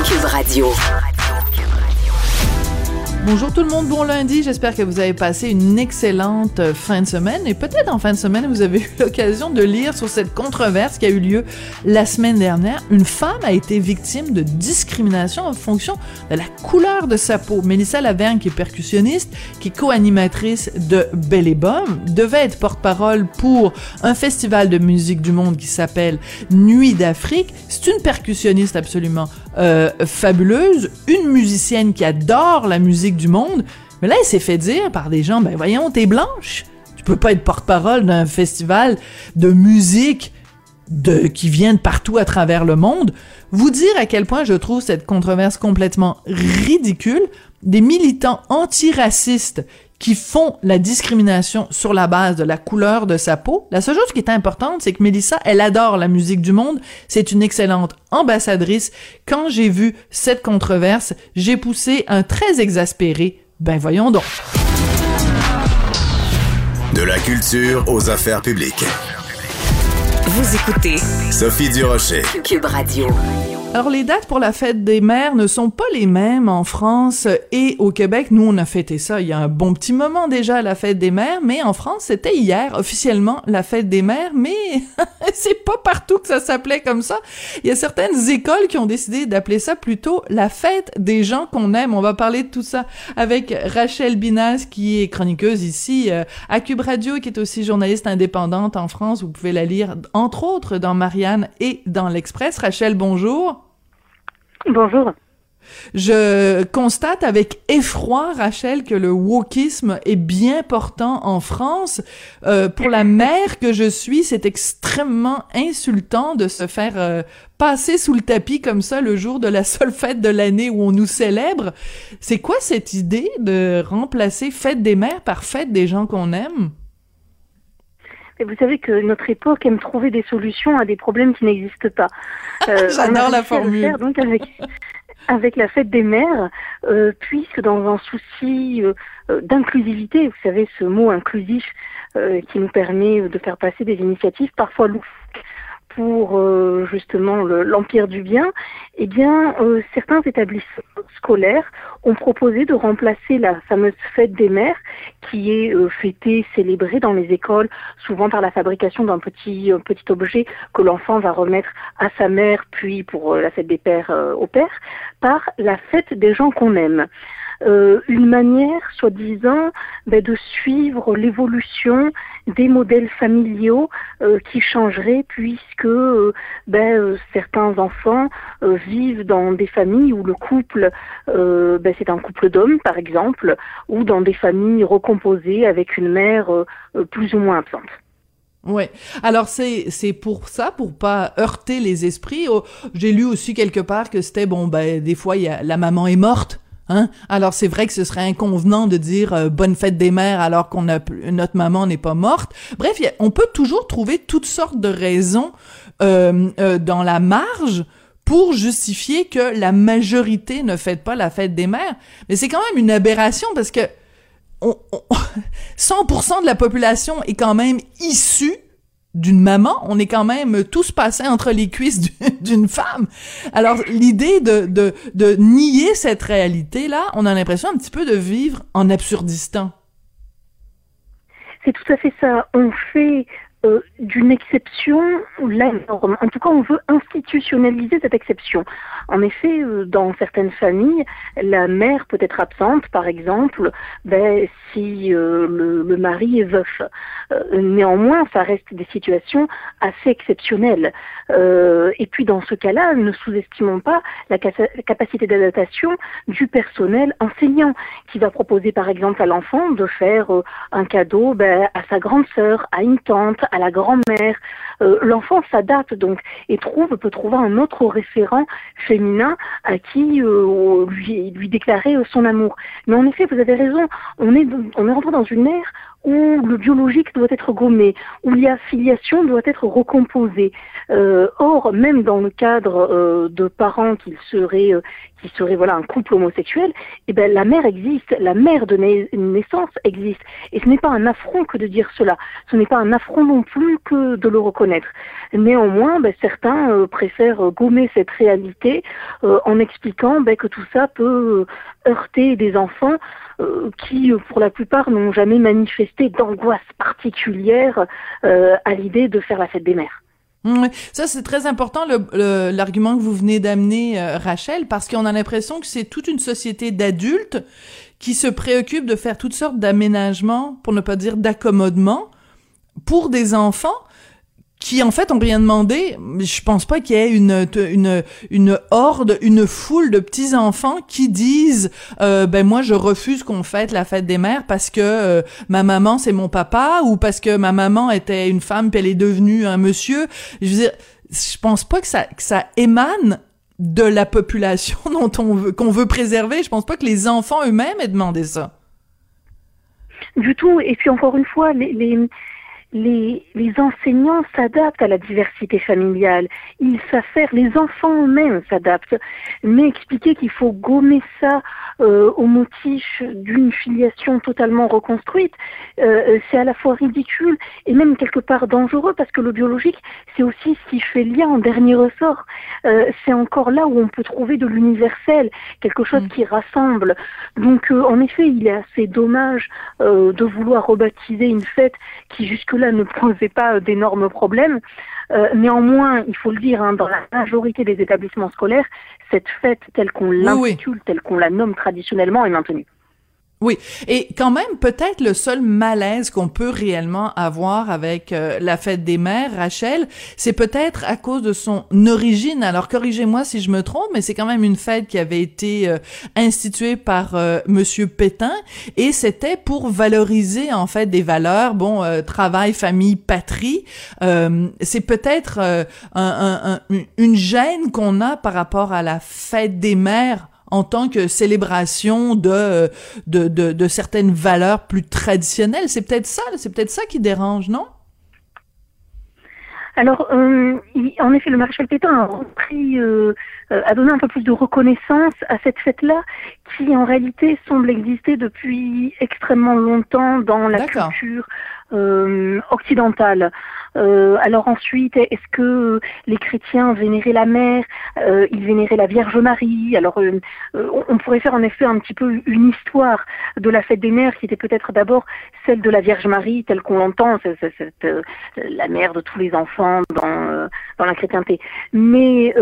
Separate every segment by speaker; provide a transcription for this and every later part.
Speaker 1: Cube Radio.
Speaker 2: Bonjour tout le monde, bon lundi. J'espère que vous avez passé une excellente euh, fin de semaine et peut-être en fin de semaine vous avez eu l'occasion de lire sur cette controverse qui a eu lieu la semaine dernière. Une femme a été victime de discrimination en fonction de la couleur de sa peau. Mélissa Lavergne, qui est percussionniste, qui est co-animatrice de Belle et Bomme, devait être porte-parole pour un festival de musique du monde qui s'appelle Nuit d'Afrique. C'est une percussionniste absolument euh, fabuleuse, une musicienne qui adore la musique du monde, mais là, elle s'est fait dire par des gens, ben voyons, t'es blanche, tu peux pas être porte-parole d'un festival de musique de, qui vient de partout à travers le monde. Vous dire à quel point je trouve cette controverse complètement ridicule. Des militants antiracistes qui font la discrimination sur la base de la couleur de sa peau. La seule chose qui est importante, c'est que Mélissa, elle adore la musique du monde. C'est une excellente ambassadrice. Quand j'ai vu cette controverse, j'ai poussé un très exaspéré. Ben voyons donc.
Speaker 3: De la culture aux affaires publiques.
Speaker 1: Vous écoutez
Speaker 3: Sophie Durocher.
Speaker 1: Cube Radio.
Speaker 2: Alors, les dates pour la fête des mères ne sont pas les mêmes en France et au Québec. Nous, on a fêté ça il y a un bon petit moment déjà, la fête des mères, mais en France, c'était hier, officiellement, la fête des mères, mais c'est pas partout que ça s'appelait comme ça. Il y a certaines écoles qui ont décidé d'appeler ça plutôt la fête des gens qu'on aime. On va parler de tout ça avec Rachel Binas, qui est chroniqueuse ici euh, à Cube Radio, qui est aussi journaliste indépendante en France. Vous pouvez la lire, entre autres, dans Marianne et dans l'Express. Rachel, bonjour.
Speaker 4: Bonjour.
Speaker 2: Je constate avec effroi, Rachel, que le wokisme est bien portant en France. Euh, pour la mère que je suis, c'est extrêmement insultant de se faire euh, passer sous le tapis comme ça le jour de la seule fête de l'année où on nous célèbre. C'est quoi cette idée de remplacer fête des mères par fête des gens qu'on aime?
Speaker 4: Et vous savez que notre époque aime trouver des solutions à des problèmes qui n'existent pas.
Speaker 2: Euh, J'adore la formule.
Speaker 4: Faire, donc avec, avec la fête des mères, euh, puisque dans un souci euh, d'inclusivité, vous savez ce mot inclusif qui nous permet de faire passer des initiatives parfois loufoques pour euh, justement l'Empire du bien, eh bien, euh, certains établissements scolaires ont proposé de remplacer la fameuse fête des mères, qui est euh, fêtée, célébrée dans les écoles, souvent par la fabrication d'un petit, petit objet que l'enfant va remettre à sa mère, puis pour la fête des pères au père, par la fête des gens qu'on aime. Euh, une manière, soi-disant, ben, de suivre l'évolution des modèles familiaux euh, qui changeraient puisque euh, ben, certains enfants vivent dans des familles où le couple, ben, c'est un couple d'hommes, par exemple, ou dans des familles recomposées avec une mère plus ou moins absente.
Speaker 2: Ouais. Alors c'est c'est pour ça pour pas heurter les esprits. Oh, j'ai lu aussi quelque part que c'était bon ben des fois la maman est morte Hein? Alors c'est vrai que ce serait inconvenant de dire euh, bonne fête des mères alors qu'on a notre maman n'est pas morte. Bref, on peut toujours trouver toutes sortes de raisons euh, euh, dans la marge pour justifier que la majorité ne fête pas la fête des mères. Mais c'est quand même une aberration parce que on, 100% de la population est quand même issue d'une maman, on est quand même tous passés entre les cuisses d'une femme. Alors l'idée de, de, de nier cette réalité-là, on a l'impression un petit peu de vivre en absurdistan.
Speaker 4: C'est tout à fait ça. On fait euh, d'une exception la norme. En tout cas, on veut institutionnaliser cette exception. En effet, euh, dans certaines familles, la mère peut être absente, par exemple, ben, si euh, le, le, mari est veuf. Euh, néanmoins, ça reste des situations assez exceptionnelles. et puis, dans ce cas-là, ne sous-estimons pas la, capacité d'adaptation du personnel enseignant, qui va proposer, par exemple, à l'enfant de faire un cadeau ben, à sa grande sœur, à une tante, à la grand-mère. L'enfant s'adapte donc et trouve peut trouver un autre référent féminin à qui euh, lui, lui déclarer euh, son amour. Mais en effet, vous avez raison, on est, on est rentré dans une ère où le biologique doit être gommé, où la filiation doit être recomposée. Euh, or, même dans le cadre euh, de parents qui seraient, euh, qui seraient voilà un couple homosexuel, eh ben la mère existe, la mère de naissance existe, et ce n'est pas un affront que de dire cela. Ce n'est pas un affront non plus que de le reconnaître. Néanmoins, ben, certains préfèrent gommer cette réalité en expliquant ben, que tout ça peut heurter des enfants euh, qui, pour la plupart, n'ont jamais manifesté d'angoisse particulière euh, à l'idée de faire la fête des mères.
Speaker 2: Mmh, ça, c'est très important, l'argument que vous venez d'amener, euh, Rachel, parce qu'on a l'impression que c'est toute une société d'adultes qui se préoccupent de faire toutes sortes d'aménagements, pour ne pas dire d'accommodements, pour des enfants, qui en fait ont rien demandé. Je pense pas qu'il y ait une une une horde, une foule de petits enfants qui disent euh, ben moi je refuse qu'on fête la fête des mères parce que euh, ma maman c'est mon papa ou parce que ma maman était une femme puis elle est devenue un monsieur. Je veux dire, je pense pas que ça que ça émane de la population dont on veut qu'on veut préserver. Je pense pas que les enfants eux-mêmes aient demandé ça.
Speaker 4: Du tout. Et puis encore une fois, les, les les, les enseignants s'adaptent à la diversité familiale. Ils savent faire, les enfants eux-mêmes s'adaptent. Mais expliquer qu'il faut gommer ça euh, au motif d'une filiation totalement reconstruite, euh, c'est à la fois ridicule et même quelque part dangereux parce que le biologique, c'est aussi ce qui fait lien en dernier ressort. Euh, c'est encore là où on peut trouver de l'universel, quelque chose mm. qui rassemble. Donc en effet, il est assez dommage de vouloir rebaptiser une fête qui jusque ne posait pas euh, d'énormes problèmes. Euh, néanmoins, il faut le dire, hein, dans la majorité des établissements scolaires, cette fête telle qu'on l'intitule, telle qu'on la nomme traditionnellement est maintenue.
Speaker 2: Oui, et quand même peut-être le seul malaise qu'on peut réellement avoir avec euh, la fête des mères, Rachel, c'est peut-être à cause de son origine. Alors corrigez-moi si je me trompe, mais c'est quand même une fête qui avait été euh, instituée par euh, Monsieur Pétain et c'était pour valoriser en fait des valeurs, bon, travail, famille, patrie. c'est peut-être un, une gêne qu'on a par rapport à la fête des mères en tant que célébration de, de, de, certaines valeurs plus traditionnelles. C'est peut-être ça, c'est peut-être ça qui dérange, non?
Speaker 4: Alors, euh, en effet, le maréchal Pétain a repris, euh, euh, a donné un peu plus de reconnaissance à cette fête-là, qui en réalité semble exister depuis extrêmement longtemps dans la culture occidentale. Euh, alors ensuite, est-ce que les chrétiens vénéraient la mère euh, Ils vénéraient la Vierge Marie? Alors euh, on pourrait faire en effet un petit peu une histoire de la fête des mères qui était peut-être d'abord celle de la Vierge Marie telle qu'on l'entend, la mère de tous les enfants dans, dans la chrétienté. Mais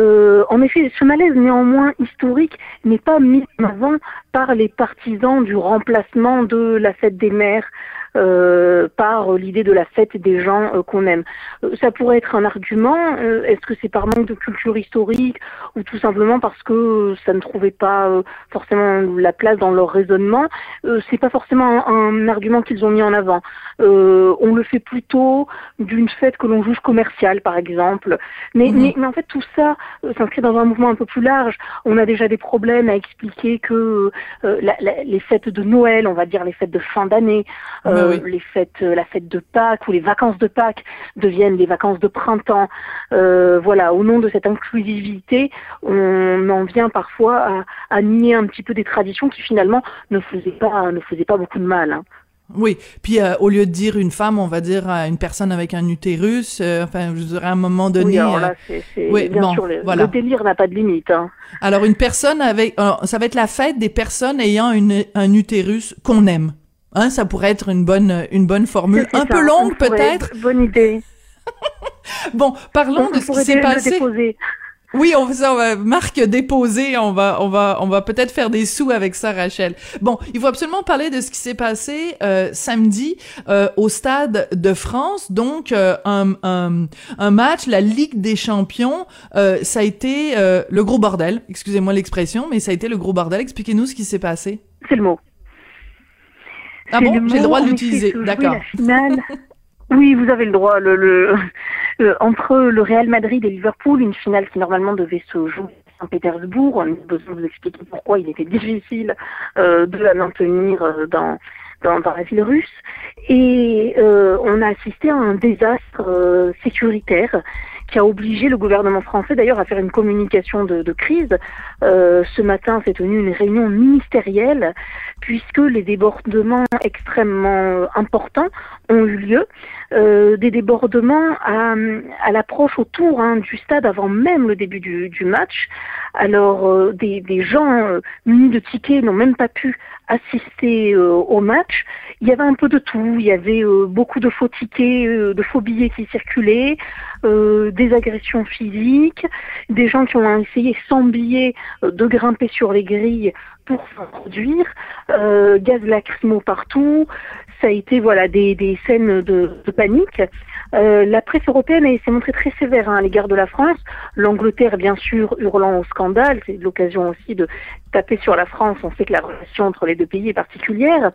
Speaker 4: en effet, ce malaise néanmoins historique n'est pas mis en avant par les partisans du remplacement de la fête des mères euh, par l'idée de la fête des gens euh, qu'on aime. Euh, ça pourrait être un argument. Est-ce que c'est par manque de culture historique ou tout simplement parce que ça ne trouvait pas forcément la place dans leur raisonnement C'est pas forcément un, argument qu'ils ont mis en avant. on le fait plutôt d'une fête que l'on juge commerciale, par exemple. Mais, mhm. mais, en fait, tout ça s'inscrit dans un mouvement un peu plus large. On a déjà des problèmes à expliquer que les fêtes de Noël, on va dire les fêtes de fin d'année, bah les fêtes, euh, la fête de Pâques ou les vacances de Pâques deviennent les vacances de printemps. Euh, voilà, au nom de cette inclusivité, on en vient parfois à, nier un petit peu des traditions qui finalement ne faisaient pas, ne faisaient pas beaucoup de mal. Hein.
Speaker 2: Oui, puis euh, au lieu de dire une femme, on va dire une personne avec un utérus. enfin, je dirais à un moment donné.
Speaker 4: Oui, alors là, c'est, bien sûr, le, le délire n'a pas de limite. Hein.
Speaker 2: Alors une personne avec, ça va être la fête des personnes ayant une, un utérus qu'on aime. Hein, ça pourrait être une bonne, une bonne formule. Un peu longue, peut-être?
Speaker 4: Bonne idée.
Speaker 2: bon, parlons de ce qui s'est passé. Oui, on ça, on va marque déposée, on va, on va, on va peut-être faire des sous avec ça, Rachel. Bon, il faut absolument parler de ce qui s'est passé euh, samedi euh, au stade de France. Donc, euh, un, un, un, match, la Ligue des Champions, ça a été le gros bordel. Excusez-moi l'expression, mais ça a été le gros bordel. Expliquez-nous ce qui s'est passé.
Speaker 4: C'est le mot.
Speaker 2: Ah bon, j'ai le droit de l'utiliser. D'accord.
Speaker 4: Oui, vous avez le droit. Le, le, entre le Real Madrid et Liverpool, une finale qui normalement devait se jouer à Saint-Pétersbourg, on a besoin de vous expliquer pourquoi il était difficile euh, de la maintenir euh, dans, dans, dans, la ville russe. Et euh, on a assisté à un désastre euh, sécuritaire qui a obligé le gouvernement français d'ailleurs à faire une communication de, crise. Euh, ce matin s'est tenue une réunion ministérielle puisque les débordements extrêmement importants ont eu lieu. Euh, des débordements à, l'approche autour hein, du stade avant même le début du, match. Alors euh, des, gens euh, munis de tickets n'ont même pas pu assister au match. Il y avait un peu de tout. Il y avait beaucoup de faux tickets, de faux billets qui circulaient, des agressions physiques, des gens qui ont essayé sans billets de grimper sur les grilles pour s'introduire, gaz lacrymo partout ça a été voilà des, des scènes de, panique. Euh, la presse européenne s'est montrée très sévère hein, à l'égard de la France. L'Angleterre, bien sûr, hurlant au scandale. C'est l'occasion aussi de taper sur la France. On sait que la relation entre les deux pays est particulière.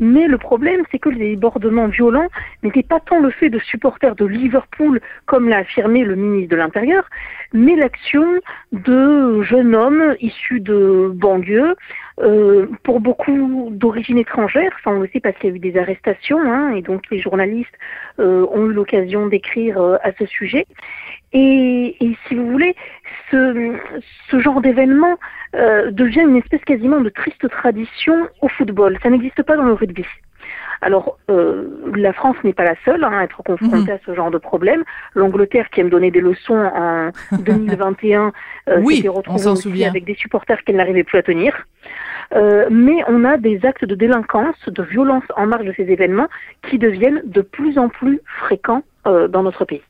Speaker 4: Mais le problème, c'est que les débordements violents n'étaient pas tant le fait de supporters de Liverpool, comme l'a affirmé le ministre de l'Intérieur, mais l'action de jeunes hommes issus de banlieues, euh, pour beaucoup d'origine étrangère, ça on parce qu'il y a eu des arrestations, hein, et donc les journalistes euh, ont eu l'occasion d'écrire euh, à ce sujet. Et, et, si vous voulez, ce, ce genre d'événement euh, devient une espèce quasiment de triste tradition au football. Ça n'existe pas dans le rugby. Alors, euh, la France n'est pas la seule hein, à être confrontée mmh. à ce genre de problème. L'Angleterre, qui aime donner des leçons en 2021, euh,
Speaker 2: oui,
Speaker 4: s'était retrouvée avec des supporters qu'elle n'arrivait plus à tenir. Euh, mais on a des actes de délinquance, de violence en marge de ces événements qui deviennent de plus en plus fréquents euh, dans notre pays.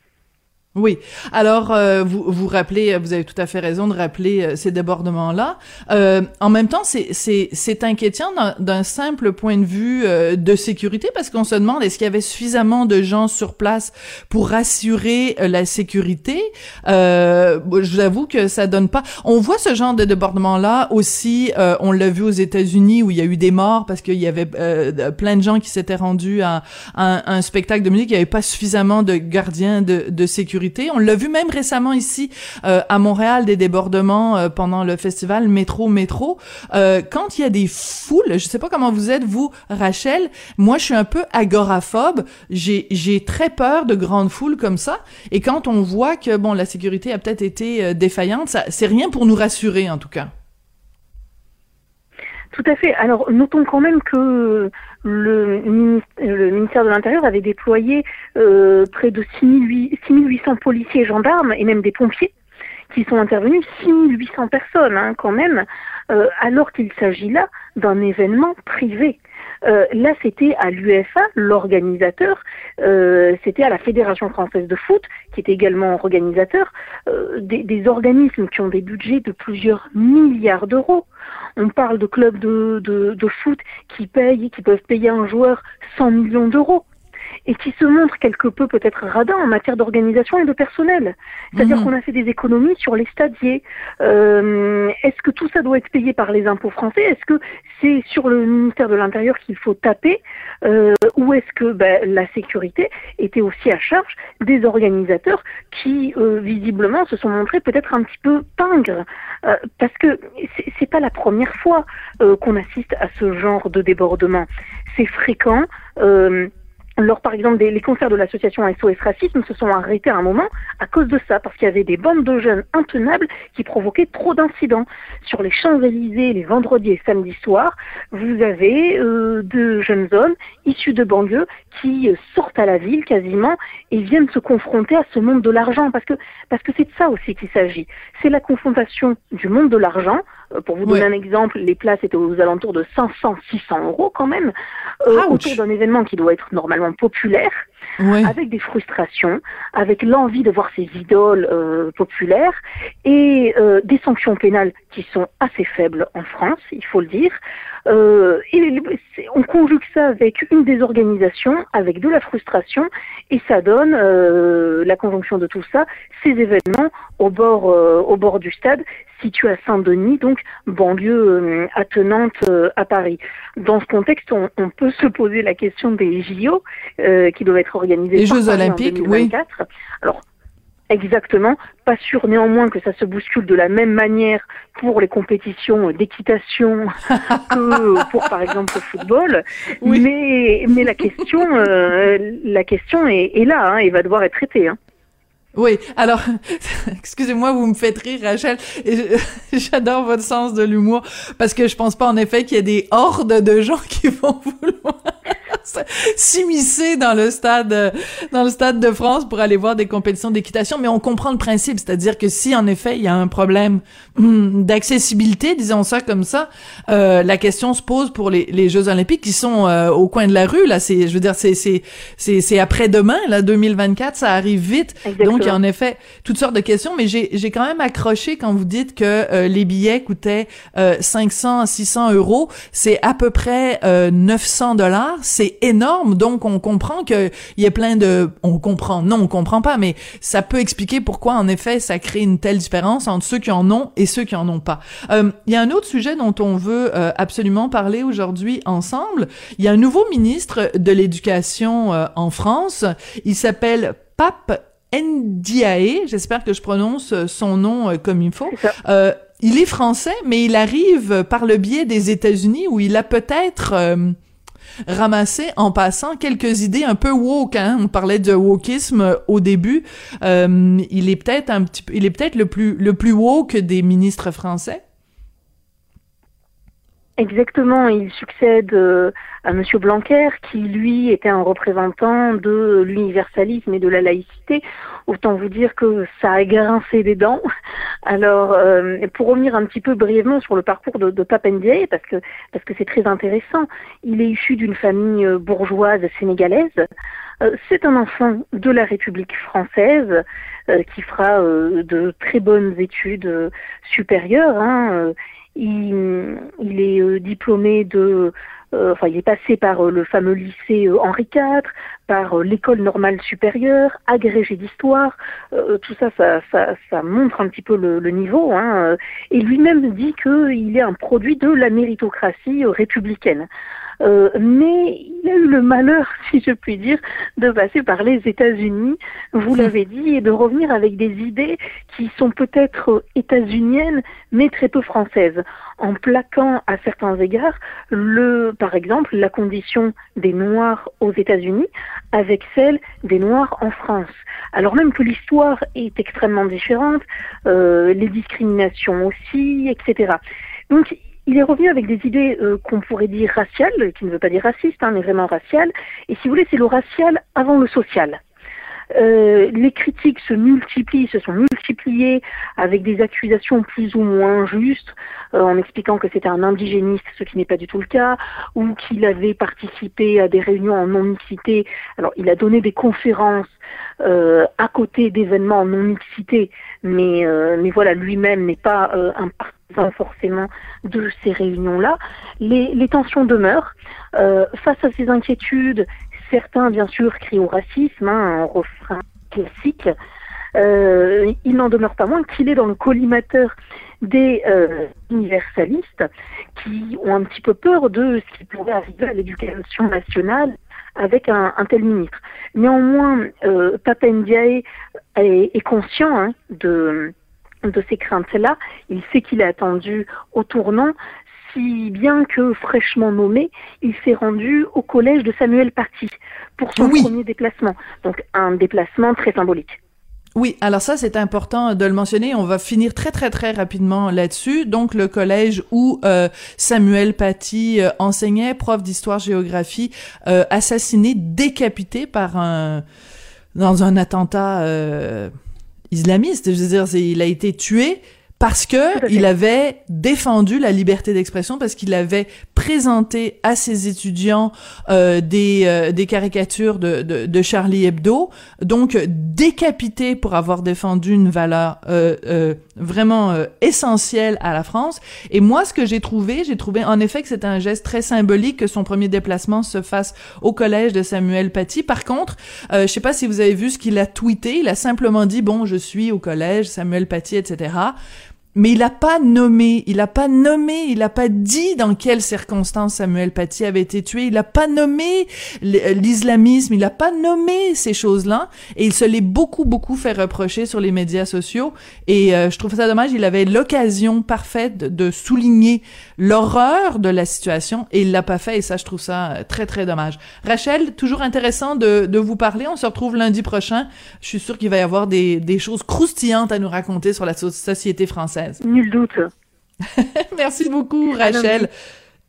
Speaker 2: Oui. Alors, euh, vous vous rappelez, vous avez tout à fait raison de rappeler euh, ces débordements-là. Euh, en même temps, c'est c'est c'est inquiétant d'un simple point de vue euh, de sécurité parce qu'on se demande est-ce qu'il y avait suffisamment de gens sur place pour assurer euh, la sécurité? je vous avoue que ça donne pas. On voit ce genre de débordement-là aussi. on l'a vu aux États-Unis où il y a eu des morts parce qu'il y avait plein de gens qui s'étaient rendus à, à, un, spectacle de musique. Il n'y avait pas suffisamment de gardiens de, de sécurité on l'a vu même récemment ici euh, à Montréal des débordements euh, pendant le festival Métro Métro. Euh, quand il y a des foules, je sais pas comment vous êtes vous, Rachel. Moi, je suis un peu agoraphobe. J'ai j'ai très peur de grandes foules comme ça. Et quand on voit que bon, la sécurité a peut-être été défaillante, ça c'est rien pour nous rassurer en tout cas.
Speaker 4: Tout à fait. Alors, notons quand même que le, ministère de l'Intérieur avait déployé euh, près de 6800 policiers gendarmes et même des pompiers qui sont intervenus, 6800 personnes hein, quand même, euh, alors qu'il s'agit là d'un événement privé. Euh, là, c'était à l'UFA, l'organisateur, euh, c'était à la Fédération française de foot, qui est également organisateur, euh, des, organismes qui ont des budgets de plusieurs milliards d'euros. On parle de clubs de, de, de foot qui payent, qui peuvent payer un joueur 100 millions d'euros et qui se montre quelque peu peut-être radin en matière d'organisation et de personnel. C'est-à-dire mmh. qu'on a fait des économies sur les stadiers. Euh, Est-ce que tout ça doit être payé par les impôts français? Est-ce que c'est sur le ministère de l'Intérieur qu'il faut taper? Euh, Ou est-ce que ben, la sécurité était aussi à charge des organisateurs qui, euh, visiblement, se sont montrés peut-être un petit peu pingres? Euh, Parce que c'est pas la première fois euh, qu'on assiste à ce genre de débordement. C'est fréquent. Euh, lors, par exemple, les concerts de l'association SOS Racisme se sont arrêtés à un moment à cause de ça, parce qu'il y avait des bandes de jeunes intenables qui provoquaient trop d'incidents. Sur les Champs-Élysées, les vendredis et samedis soirs, vous avez euh, de jeunes hommes issus de banlieues qui euh, sortent à la ville quasiment et viennent se confronter à ce monde de l'argent, parce que parce que c'est de ça aussi qu'il s'agit. C'est la confrontation du monde de l'argent pour vous donner
Speaker 2: Ouais.
Speaker 4: un exemple, les places étaient aux alentours de 500-600 euros quand même, euh, autour d'un événement qui doit être normalement populaire, avec des frustrations, avec l'envie de voir ces idoles euh, populaires et euh, des sanctions pénales qui sont assez faibles en France, il faut le dire. Euh, et on conjugue ça avec une désorganisation, avec de la frustration, et ça donne euh, la conjonction de tout ça, ces événements au bord, euh, au bord du stade, situé à Saint-Denis, donc banlieue euh, attenante euh, à Paris. Dans ce contexte, on, on peut se poser la question des JO euh, qui doivent être organisés
Speaker 2: Les Jeux olympiques, oui.
Speaker 4: 2024. Alors, exactement, pas sûr néanmoins que ça se bouscule de la même manière pour les compétitions d'équitation que pour, par exemple, le football.
Speaker 2: Oui.
Speaker 4: Mais, mais la question, euh, la question est, est là hein, et va devoir être traitée. Hein.
Speaker 2: Oui, alors, excusez-moi, vous me faites rire, Rachel. J'adore votre sens de l'humour parce que je pense pas en effet qu'il y ait des hordes de gens qui vont vouloir s'immiscer dans le stade, euh, dans le stade de France pour aller voir des compétitions d'équitation. Mais on comprend le principe, c'est-à-dire que si en effet il y a un problème hum, d'accessibilité, disons ça comme ça, euh, la question se pose pour les, les Jeux Olympiques qui sont euh, au coin de la rue. Là, c'est, je veux dire, c'est c'est c'est c'est après-demain, là, 2024, ça arrive vite.
Speaker 4: Exactement.
Speaker 2: Donc, il y a en effet toutes sortes de questions, mais j'ai, j'ai quand même accroché quand vous dites que euh, les billets coûtaient euh, 500 à 600 euros. C'est à peu près euh, 900 dollars. C'est énorme. Donc, on comprend que il y a plein de... On comprend. Non, on comprend pas, mais ça peut expliquer pourquoi, en effet, ça crée une telle différence entre ceux qui en ont et ceux qui en ont pas. Euh, Il y a un autre sujet dont on veut euh, absolument parler aujourd'hui ensemble. Il y a un nouveau ministre de l'Éducation euh, en France. Il s'appelle Pape Ndiaye, j'espère que je prononce euh, son nom euh, comme il faut.
Speaker 4: C'est.
Speaker 2: Euh, il est français, mais il arrive par le biais des États-Unis où il a peut-être ramassé en passant quelques idées un peu woke. Hein? On parlait de wokisme euh, au début. Euh, il est peut-être un petit, il est peut-être le plus le plus woke des ministres français.
Speaker 4: Exactement, il succède euh, à Monsieur Blanquer, qui lui était un représentant de l'universalisme et de la laïcité. Autant vous dire que ça a grincé des dents. Alors, euh, pour revenir un petit peu brièvement sur le parcours de, de parce que parce que c'est très intéressant, il est issu d'une famille euh, bourgeoise sénégalaise. C'est un enfant de la République française qui fera de très bonnes études supérieures. Hein, il, est euh, diplômé de, euh, enfin, il est passé par euh, le fameux lycée Henri IV, par l'école normale supérieure, agrégé d'histoire. Tout ça, ça, ça, ça montre un petit peu le, le niveau. Hein, et lui-même dit qu'il est un produit de la méritocratie républicaine. Euh, mais il a eu le malheur, si je puis dire, de passer par les États-Unis, vous l'avez dit, et de revenir avec des idées qui sont peut-être états-uniennes, mais très peu françaises, en plaquant à certains égards, le, par exemple, la condition des Noirs aux États-Unis avec celle des Noirs en France. Alors même que l'histoire est extrêmement différente, euh, les discriminations aussi, etc. Donc il est revenu avec des idées euh, qu'on pourrait dire raciales, qui ne veut pas dire raciste, hein, mais vraiment raciales. Et si vous voulez, c'est le racial avant le social. Euh, les critiques se multiplient, se sont multipliées avec des accusations plus ou moins justes, euh, en expliquant que c'était un indigéniste, ce qui n'est pas du tout le cas, ou qu'il avait participé à des réunions en non-mixité. Alors, il a donné des conférences euh, à côté d'événements en non-mixité, mais, euh, mais voilà, lui-même n'est pas euh, un partisan forcément de ces réunions-là. Les, tensions demeurent. Euh, face à ces inquiétudes, certains, bien sûr, crient au racisme, hein, un refrain classique. Euh, il n'en demeure pas moins qu'il est dans le collimateur des euh, universalistes qui ont un petit peu peur de ce qui pourrait arriver à l'éducation nationale avec un, tel ministre. Néanmoins, euh, Papa est, est conscient hein, de, de ces craintes-là. Il sait qu'il est attendu au tournant, si bien que fraîchement nommé, il s'est rendu au collège de Samuel Paty pour son
Speaker 2: Oui.
Speaker 4: premier déplacement. Donc un déplacement très symbolique.
Speaker 2: Oui, alors ça c'est important de le mentionner. On va finir très très très rapidement là-dessus. Donc le collège où euh, Samuel Paty euh, enseignait, prof d'histoire-géographie, euh, assassiné, décapité par un dans un attentat islamiste. Je veux dire, il a été tué parce que il avait défendu la liberté d'expression, parce qu'il avait présenté à ses étudiants euh, des, euh, des caricatures de, de, de, Charlie Hebdo, donc décapité pour avoir défendu une valeur euh, euh vraiment euh, essentielle à la France. Et moi, ce que j'ai trouvé, j'ai trouvé en effet que c'était un geste très symbolique que son premier déplacement se fasse au collège de Samuel Paty. Par contre, je sais pas si vous avez vu ce qu'il a tweeté, il a simplement dit, bon, je suis au collège Samuel Paty, etc mais il n'a pas nommé, il n'a pas nommé, il n'a pas dit dans quelles circonstances Samuel Paty avait été tué, il n'a pas nommé l'islamisme, il n'a pas nommé ces choses-là, et il se l'est beaucoup, beaucoup fait reprocher sur les médias sociaux, et euh, je trouve ça dommage, il avait l'occasion parfaite de, souligner l'horreur de la situation, et il l'a pas fait, et ça, je trouve ça euh, très, très dommage. Rachel, toujours intéressant de, de vous parler, on se retrouve lundi prochain, je suis sûre qu'il va y avoir des, des choses croustillantes à nous raconter sur la société française.
Speaker 4: Nul doute.
Speaker 2: Merci beaucoup, Rachel.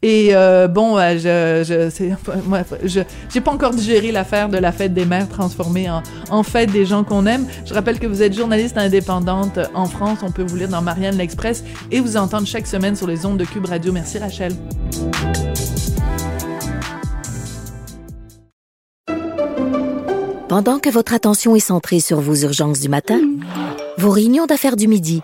Speaker 2: Et euh, bon, euh, je, je, moi, je, j'ai pas encore digéré l'affaire de la fête des mères transformée en, en fête des gens qu'on aime. Je rappelle que vous êtes journaliste indépendante en France. On peut vous lire dans Marianne l'Express et vous entendre chaque semaine sur les ondes de Cube Radio. Merci, Rachel.
Speaker 1: Pendant que votre attention est centrée sur vos urgences du matin, vos réunions d'affaires du midi,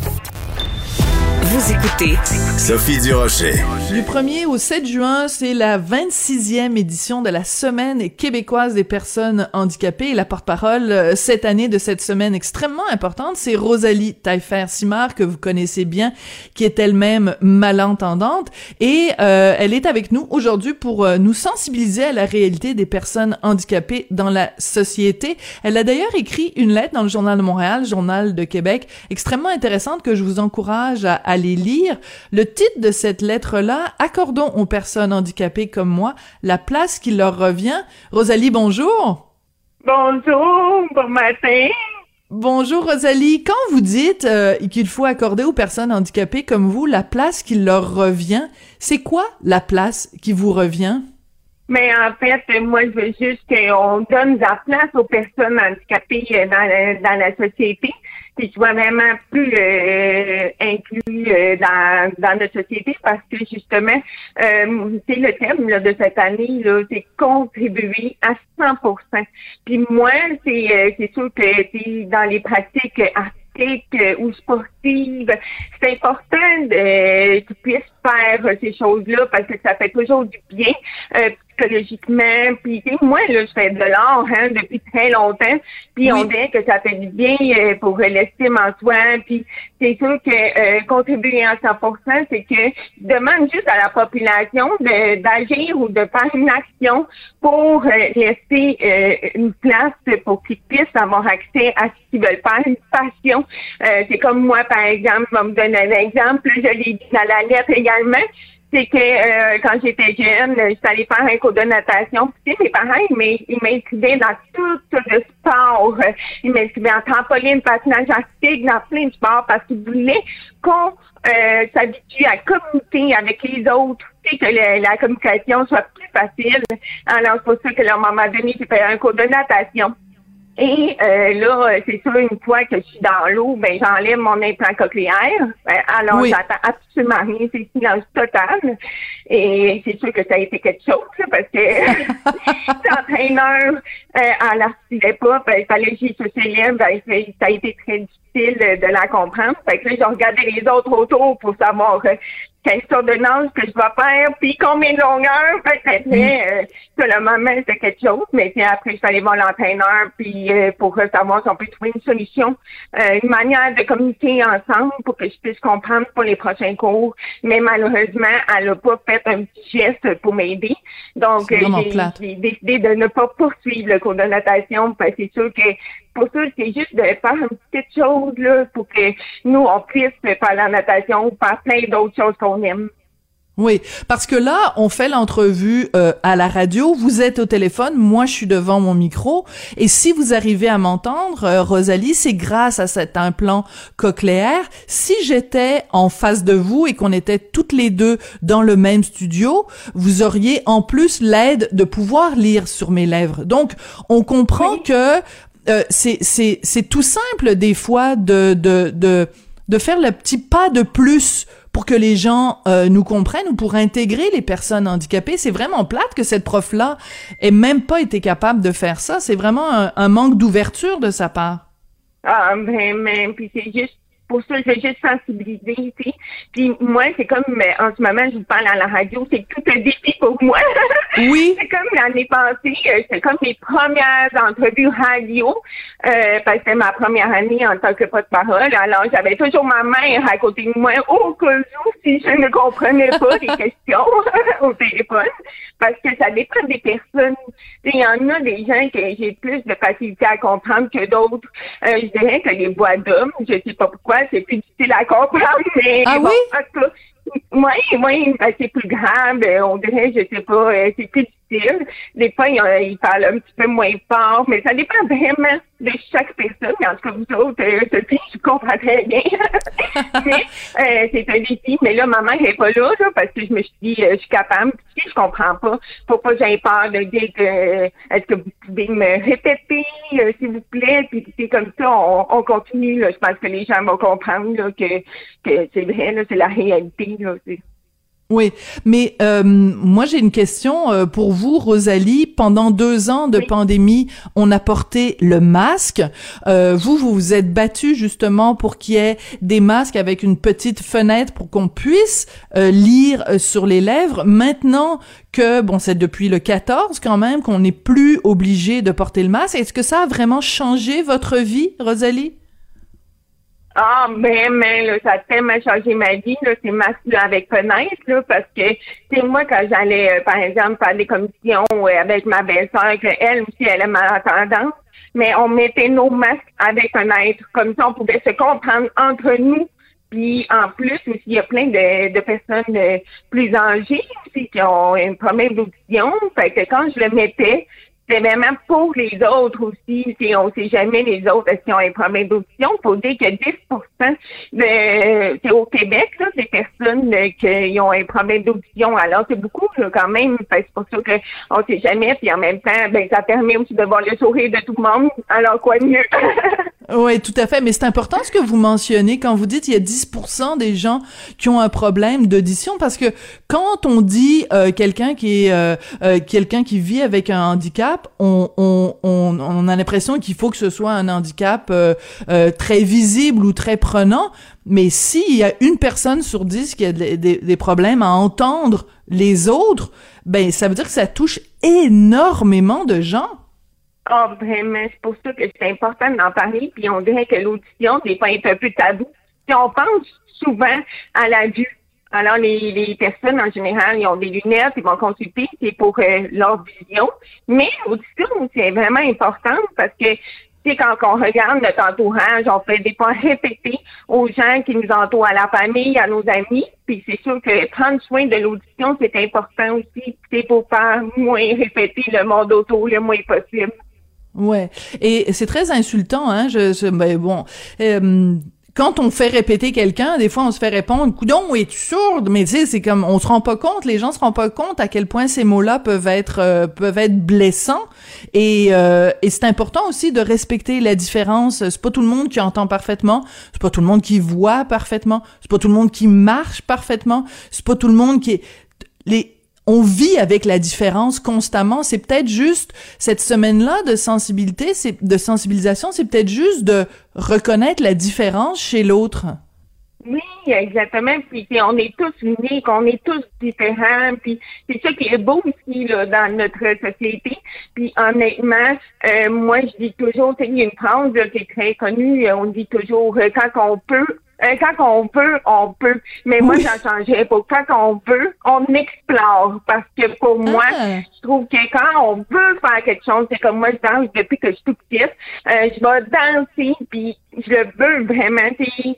Speaker 5: Vous écoutez
Speaker 3: Sophie Durocher.
Speaker 2: Du 1er au 7 juin, c'est la 26e édition de la Semaine québécoise des personnes handicapées. Et la porte-parole euh, cette année de cette semaine extrêmement importante, c'est Rosalie Taillefer-Simard, que vous connaissez bien, qui est elle-même malentendante. Et euh, elle est avec nous aujourd'hui pour euh, nous sensibiliser à la réalité des personnes handicapées dans la société. Elle a d'ailleurs écrit une lettre dans le Journal de Montréal, Journal de Québec, extrêmement intéressante que je vous encourage à, à lire. Le titre de cette lettre-là, Accordons aux personnes handicapées comme moi la place qui leur revient. Rosalie, bonjour.
Speaker 6: Bonjour, bon matin.
Speaker 2: Bonjour Rosalie. Quand vous dites euh, qu'il faut accorder aux personnes handicapées comme vous la place qui leur revient, c'est quoi la place qui vous revient?
Speaker 6: Mais en fait, moi, je veux juste qu'on donne la place aux personnes handicapées euh, dans dans la société qu'ils soient vraiment plus euh, inclus euh, dans, dans notre société parce que justement, euh, c'est le thème là, de cette année, là, c'est contribuer à 100 Puis moi, c'est c'est sûr que dans les pratiques artistiques ou sportives, c'est important qu'ils puissent faire ces choses-là parce que ça fait toujours du bien psychologiquement. Puis moi, là, je fais de l'art hein, depuis très longtemps. Puis on dit que ça fait du bien euh, pour l'estime en soi. Puis c'est sûr que euh, contribuer à 100% c'est que je demande juste à la population d'agir ou de faire une action pour euh, laisser une place pour qu'ils puissent avoir accès à ce qu'ils veulent faire, une passion. c'est comme moi, par exemple, je vais me donner un exemple. Je l'ai dit dans la lettre également c'est que euh, quand j'étais jeune, j'étais allée faire un cours de natation. Puis, mes parents, ils m'inscrivaient dans tout le sport. Ils m'inscrivaient en trampoline, patinage artistique, dans plein de sports parce qu'ils voulaient qu'on euh, s'habitue à communiquer avec les autres, et que la communication soit plus facile. Alors, c'est pour ça que, un moment donné, j'ai fait un cours de natation. Et euh, là, c'est sûr, une fois que je suis dans l'eau, ben j'enlève mon implant cochléaire. Ben, alors,
Speaker 2: Oui.
Speaker 6: j'attends absolument rien, c'est silence total. Et c'est sûr que ça a été quelque chose, là, parce que l'entraîneur, euh, elle l'articulait pas, ben, il fallait que j'y se célèbre, ben, ça a été très difficile de la comprendre. Fait que là, je regardais les autres autour pour savoir euh, sorte de nage que je vais faire, puis combien de longueur. Fait que après, euh, sur le moment, c'était quelque chose, mais puis après, je suis allée voir l'entraîneur, puis euh, pour euh, savoir si on peut trouver une solution, euh, une manière de communiquer ensemble pour que je puisse comprendre pour les prochains cours. Mais malheureusement, elle n'a pas fait un petit geste pour m'aider. Donc, euh, j'ai décidé de ne pas poursuivre le cours de natation, parce que c'est sûr que pour ça, c'est juste de faire une petite chose là, pour que nous, on puisse faire la natation ou faire plein d'autres choses qu'on aime.
Speaker 2: Oui, parce que là, on fait l'entrevue euh, à la radio, vous êtes au téléphone, moi je suis devant mon micro, et si vous arrivez à m'entendre, euh, Rosalie, c'est grâce à cet implant cochléaire. Si j'étais en face de vous et qu'on était toutes les deux dans le même studio, vous auriez en plus l'aide de pouvoir lire sur mes lèvres. Donc, on comprend que euh, c'est c'est tout simple des fois de de de de faire le petit pas de plus pour que les gens euh, nous comprennent ou pour intégrer les personnes handicapées. C'est vraiment plate que cette prof-là ait même pas été capable de faire ça. C'est vraiment un, un manque d'ouverture de sa part.
Speaker 6: Ah, ben, mais, puis c'est juste, pour ça, je veux juste sensibiliser, tu sais. Puis moi, c'est comme, en ce moment, je vous parle à la radio, c'est tout un défi pour moi.
Speaker 2: Oui.
Speaker 6: c'est comme l'année passée, euh, c'est comme mes premières entrevues radio, euh, parce que c'était ma première année en tant que porte-parole. Alors, j'avais toujours ma mère à côté de moi, au cas où, si je ne comprenais pas les questions au téléphone, parce que ça dépend des personnes. Il y en a des gens que j'ai plus de facilité à comprendre que d'autres. Euh, je dirais que les voix d'hommes, je sais pas pourquoi, c'est plus difficile à comprendre, mais
Speaker 2: Ah
Speaker 6: bon,
Speaker 2: oui?
Speaker 6: en tout cas, oui, oui, ben, c'est plus grave, euh, on dirait, je sais pas, euh, c'est plus difficile. Des fois, ils, euh, ils parlent un petit peu moins fort, mais ça dépend vraiment de chaque personne. En tout cas, vous autres, euh, Sophie, je comprends très bien. euh, c'est un défi. Mais là, maman n'est pas là, là, parce que je me suis dit, euh, je suis capable. Puis, je comprends pas. Faut pas que j'aie peur de dire que, euh, est-ce que vous pouvez me répéter, euh, s'il vous plaît? Puis c'est comme ça, on, on continue. Là. Je pense que les gens vont comprendre là, que, que c'est vrai, c'est la réalité. Là,
Speaker 2: Oui, mais euh, moi j'ai une question euh, pour vous, Rosalie. Pendant deux ans de pandémie, on a porté le masque. Euh, vous, vous vous êtes battu justement pour qu'il y ait des masques avec une petite fenêtre pour qu'on puisse euh, lire euh, sur les lèvres. Maintenant que, bon, c'est depuis le 14 quand même qu'on n'est plus obligé de porter le masque. Est-ce que ça a vraiment changé votre vie, Rosalie?
Speaker 6: Ah, ben, mais là, ça a tellement changé ma vie, là, ces masques-là avec fenêtre, là, parce que, c'est moi, quand j'allais, euh, par exemple, faire des commissions euh, avec ma belle-sœur, que elle aussi, elle est malentendante, mais on mettait nos masques avec fenêtre, comme ça, on pouvait se comprendre entre nous. Puis, en plus, aussi, il y a plein de, de personnes euh, plus âgées qui ont un problème d'audition. Fait que quand je le mettais, c'est vraiment pour les autres aussi. Si on sait jamais les autres est-ce qu'ils ont un problème d'audition. Il faut dire que 10% de c'est au Québec, là, des personnes euh, qui ont un problème d'audition. Alors, c'est beaucoup là, quand même. C'est pour ça qu'on sait jamais. Puis en même temps, ben ça permet aussi de voir le sourire de tout le monde. Alors, quoi de mieux?
Speaker 2: Oui, tout à fait. Mais c'est important ce que vous mentionnez quand vous dites il y a 10% des gens qui ont un problème d'audition parce que quand on dit euh, quelqu'un qui est euh, quelqu'un qui vit avec un handicap, on, a l'impression qu'il faut que ce soit un handicap euh, euh, très visible ou très prenant. Mais s'il y a une personne sur dix qui a des, problèmes à entendre les autres, ben ça veut dire que ça touche énormément de gens.
Speaker 6: Ah, vraiment, c'est pour ça que c'est important d'en parler. Puis on dirait que l'audition, des fois, est un peu tabou. Puis on pense souvent à la vue. Alors, les, les personnes, en général, ils ont des lunettes, ils vont consulter, c'est pour euh, leur vision. Mais l'audition, c'est vraiment important parce que, tu sais, quand on regarde notre entourage, on fait des fois répéter aux gens qui nous entourent, à la famille, à nos amis. Puis c'est sûr que prendre soin de l'audition, c'est important aussi. C'est pour faire moins répéter le monde autour le moins possible.
Speaker 2: Ouais, et c'est très insultant, hein. Je, ben bon, euh, quand on fait répéter quelqu'un, des fois on se fait répondre "Coudon, es-tu sourde? Mais tu sais, c'est comme on se rend pas compte, les gens se rendent pas compte à quel point ces mots-là peuvent être euh, peuvent être blessants. Et, euh, et c'est important aussi de respecter la différence. C'est pas tout le monde qui entend parfaitement, c'est pas tout le monde qui voit parfaitement, c'est pas tout le monde qui marche parfaitement, c'est pas tout le monde qui est les on vit avec la différence constamment. C'est peut-être juste cette semaine-là de sensibilité, de sensibilisation, c'est peut-être juste de reconnaître la différence chez l'autre.
Speaker 6: Oui, exactement. Puis, on est tous uniques, on est tous différents. Puis c'est ça qui est beau aussi là, dans notre société. Puis honnêtement, euh, moi je dis toujours, il y a une phrase qui est très connue. On dit toujours euh, quand on peut, euh, quand on peut, on peut. Mais moi, j'en changerais pas. Quand on peut, on explore. Parce que pour moi,
Speaker 2: Ah.
Speaker 6: je trouve que quand on veut faire quelque chose, c'est comme moi, je danse depuis que je suis toute petite. Euh, je vais danser, puis je le veux vraiment,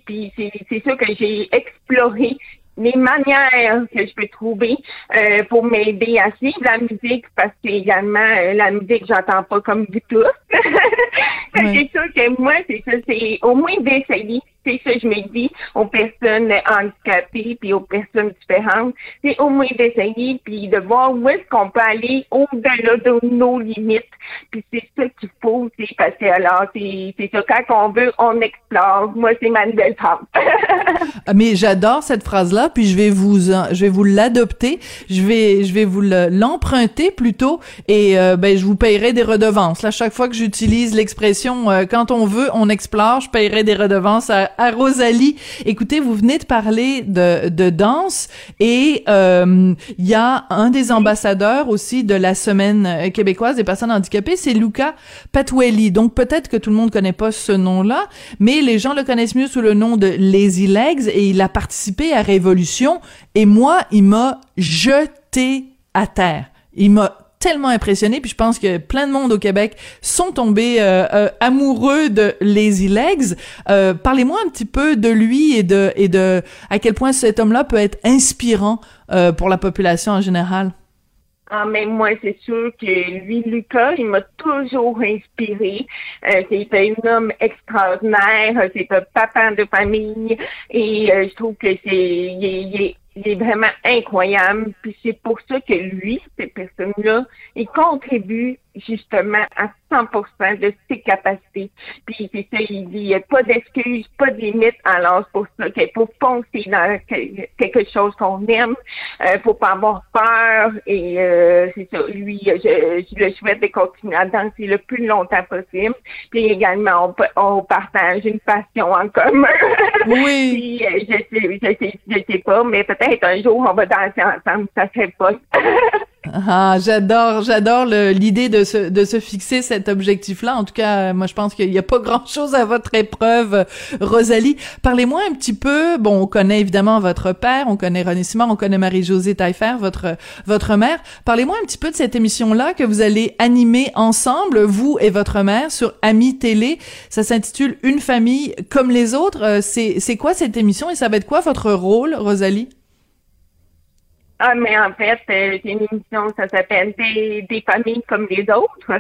Speaker 6: puis c'est c'est ça que j'ai exploré les manières que je peux trouver euh, pour m'aider à suivre la musique parce que également euh, la musique j'entends pas comme du tout. C'est sûr que moi c'est ça c'est au moins d'essayer c'est ça je me dis aux personnes handicapées puis aux personnes différentes. C'est au moins d'essayer puis de voir où est-ce qu'on peut aller au-delà de nos limites. Puis c'est ça qu'il faut c'est parce alors c'est c'est ça quand on veut on explore. Moi c'est ma nouvelle
Speaker 2: Ah, Mais j'adore cette phrase-là, puis je vais vous, je vais vous l'adopter, je vais, je vais vous le- l'emprunter plutôt, et euh, ben je vous payerai des redevances. Là, chaque fois que j'utilise l'expression euh, quand on veut, on explore, je payerai des redevances à, à Rosalie. Écoutez, vous venez de parler de, de danse, et euh, il y a un des ambassadeurs aussi de la semaine euh, québécoise des personnes handicapées, c'est Luca Patuelli. Donc peut-être que tout le monde connaît pas ce nom-là, mais les gens le connaissent mieux sous le nom de Lazy Legs et il a participé à Révolution et moi, il m'a jeté à terre. Il m'a tellement impressionné puis je pense que plein de monde au Québec sont tombés euh, euh, amoureux de Lazy Legs. Euh, Parlez-moi un petit peu de lui et de et de à quel point cet homme-là peut être inspirant pour la population en général.
Speaker 6: Ah, mais moi, c'est sûr que lui, Lucas, il m'a toujours inspiré. C'est un homme extraordinaire, c'est un papa de famille et je trouve que c'est il est vraiment incroyable. Puis c'est pour ça que lui, ces personnes-là, il contribue justement à 100% de ses capacités. Puis c'est ça, il dit, il n'y a pas d'excuses, pas de limites. Alors c'est pour ça qu'il faut foncer dans que- quelque chose qu'on aime, euh, faut pas avoir peur. Et euh, c'est ça, lui, je, je le souhaite de continuer à danser le plus longtemps possible. Puis également, on, on partage une passion en commun.
Speaker 2: Oui.
Speaker 6: Puis, euh, je sais, je sais, je sais pas, mais peut-être un jour on va danser ensemble, ça serait pas.
Speaker 2: Ah, j'adore, j'adore l'idée de se de se fixer cet objectif-là. En tout cas, euh, moi, je pense qu'il n'y a pas grand-chose à votre épreuve, euh, Rosalie. Parlez-moi un petit peu. Bon, on connaît évidemment votre père, on connaît René Simard, on connaît Marie-Josée Taillefer, votre votre mère. Parlez-moi un petit peu de cette émission-là que vous allez animer ensemble, vous et votre mère, sur Ami Télé. Ça s'intitule Une famille comme les autres. Euh, c'est c'est quoi cette émission et ça va être quoi votre rôle, Rosalie?
Speaker 6: Ah, mais en fait, euh, c'est une émission, ça s'appelle des, des familles comme les autres.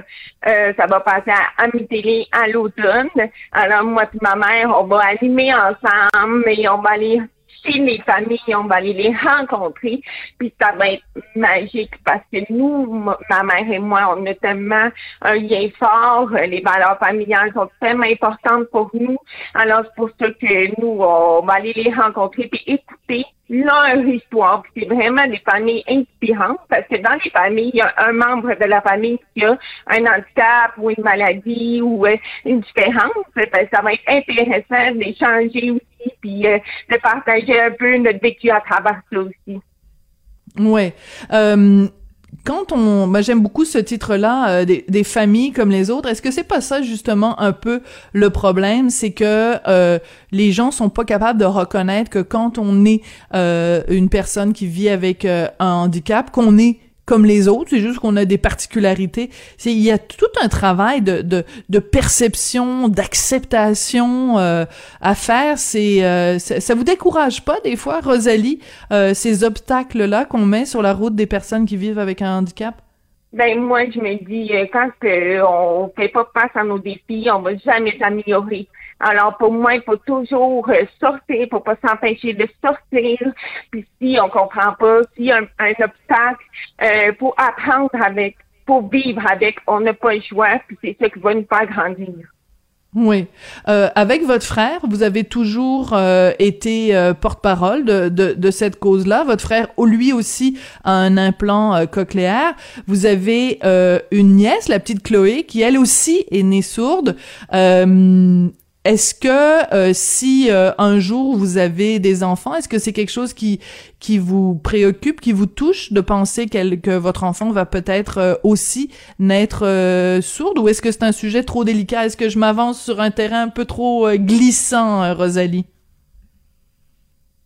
Speaker 6: Euh, ça va passer à Télé à l'automne. Alors, moi et ma mère, on va animer ensemble et on va aller chez les familles, on va aller les rencontrer. Puis ça va être magique parce que nous, ma mère et moi, on a tellement un lien fort. Les valeurs familiales sont tellement importantes pour nous. Alors, c'est pour ça que nous, on va aller les rencontrer puis écouter leur histoire. C'est vraiment des familles inspirantes parce que dans les familles, il y a un membre de la famille qui a un handicap ou une maladie ou euh, une différence. Ça va être intéressant d'échanger aussi puis euh, de partager un peu notre vécu à travers aussi.
Speaker 2: Ouais. Euh, quand on, moi j'aime beaucoup ce titre-là, euh, des, des familles comme les autres. Est-ce que c'est pas ça justement un peu le problème, c'est que euh, les gens sont pas capables de reconnaître que quand on est euh, une personne qui vit avec euh, un handicap, qu'on est comme les autres, c'est juste qu'on a des particularités. Il y a tout un travail de de, de perception, d'acceptation euh, à faire. C'est euh, ça, vous décourage pas des fois, Rosalie, euh, ces obstacles là qu'on met sur la route des personnes qui vivent avec un handicap?
Speaker 6: Ben moi je me dis euh, quand que on fait pas face à nos défis, on va jamais s'améliorer. Alors, pour moi, il faut toujours euh, sortir, faut pas s'empêcher de sortir. Puis si on comprend pas, s'il y a un, obstacle, euh, pour apprendre avec, pour vivre avec, on n'a pas le choix, puis c'est ça qui va nous faire grandir.
Speaker 2: Oui. Euh, avec votre frère, vous avez toujours été porte-parole de, de, cette cause-là. Votre frère, lui aussi, a un implant cochléaire. Vous avez une nièce, la petite Chloé, qui elle aussi est née sourde. Est-ce que euh, si euh, un jour vous avez des enfants, est-ce que c'est quelque chose qui qui vous préoccupe, qui vous touche de penser que votre enfant va peut-être euh, aussi naître sourde? Ou est-ce que c'est un sujet trop délicat? Est-ce que je m'avance sur un terrain un peu trop glissant, Rosalie?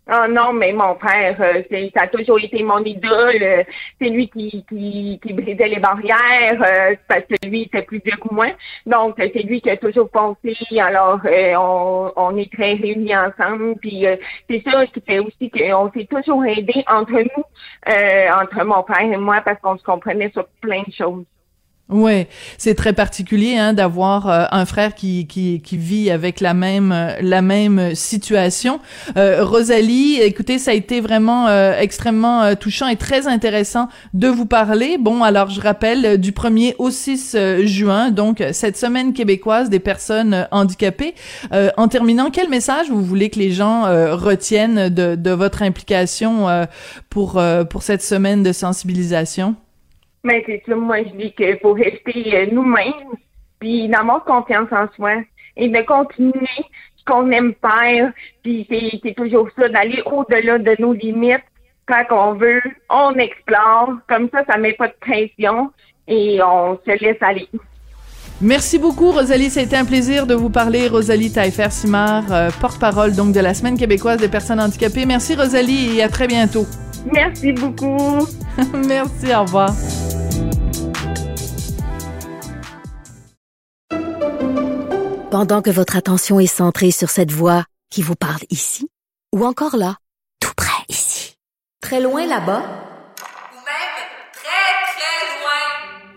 Speaker 6: Oh non, mais mon père, euh, ça a toujours été mon idole. Euh, c'est lui qui, qui, qui, brisait les barrières euh, parce que lui était plus vieux que moi. Donc, c'est lui qui a toujours pensé. Alors, on, on est très réunis ensemble. Puis, c'est ça qui fait aussi qu'on s'est toujours aidés entre nous, entre mon père et moi, parce qu'on se comprenait sur plein de choses.
Speaker 2: Ouais, c'est très particulier hein, d'avoir euh, un frère qui, qui, vit avec la même euh, la même situation. Euh, Rosalie, écoutez, ça a été vraiment extrêmement touchant et très intéressant de vous parler. Bon, alors je rappelle du 1er au 6 juin, donc cette semaine québécoise des personnes handicapées. en terminant, quel message vous voulez que les gens retiennent de, de votre implication pour pour cette semaine de sensibilisation?
Speaker 6: Mais c'est ça, moi, je dis qu'il faut rester euh, nous-mêmes, puis d'avoir confiance en soi et de continuer ce qu'on aime faire. Puis c'est toujours ça, d'aller au-delà de nos limites. Quand on veut, on explore. Comme ça, ça met pas de pression et on se laisse aller.
Speaker 2: Merci beaucoup, Rosalie. Ça a été un plaisir de vous parler. Rosalie Taillefer-Simard, euh, porte-parole donc de la Semaine québécoise des personnes handicapées. Merci, Rosalie, et à très bientôt.
Speaker 6: Merci beaucoup.
Speaker 2: Merci, au revoir.
Speaker 1: Pendant que votre attention est centrée sur cette voix qui vous parle ici, ou encore là, tout près ici, très loin là-bas, ou même très, très loin,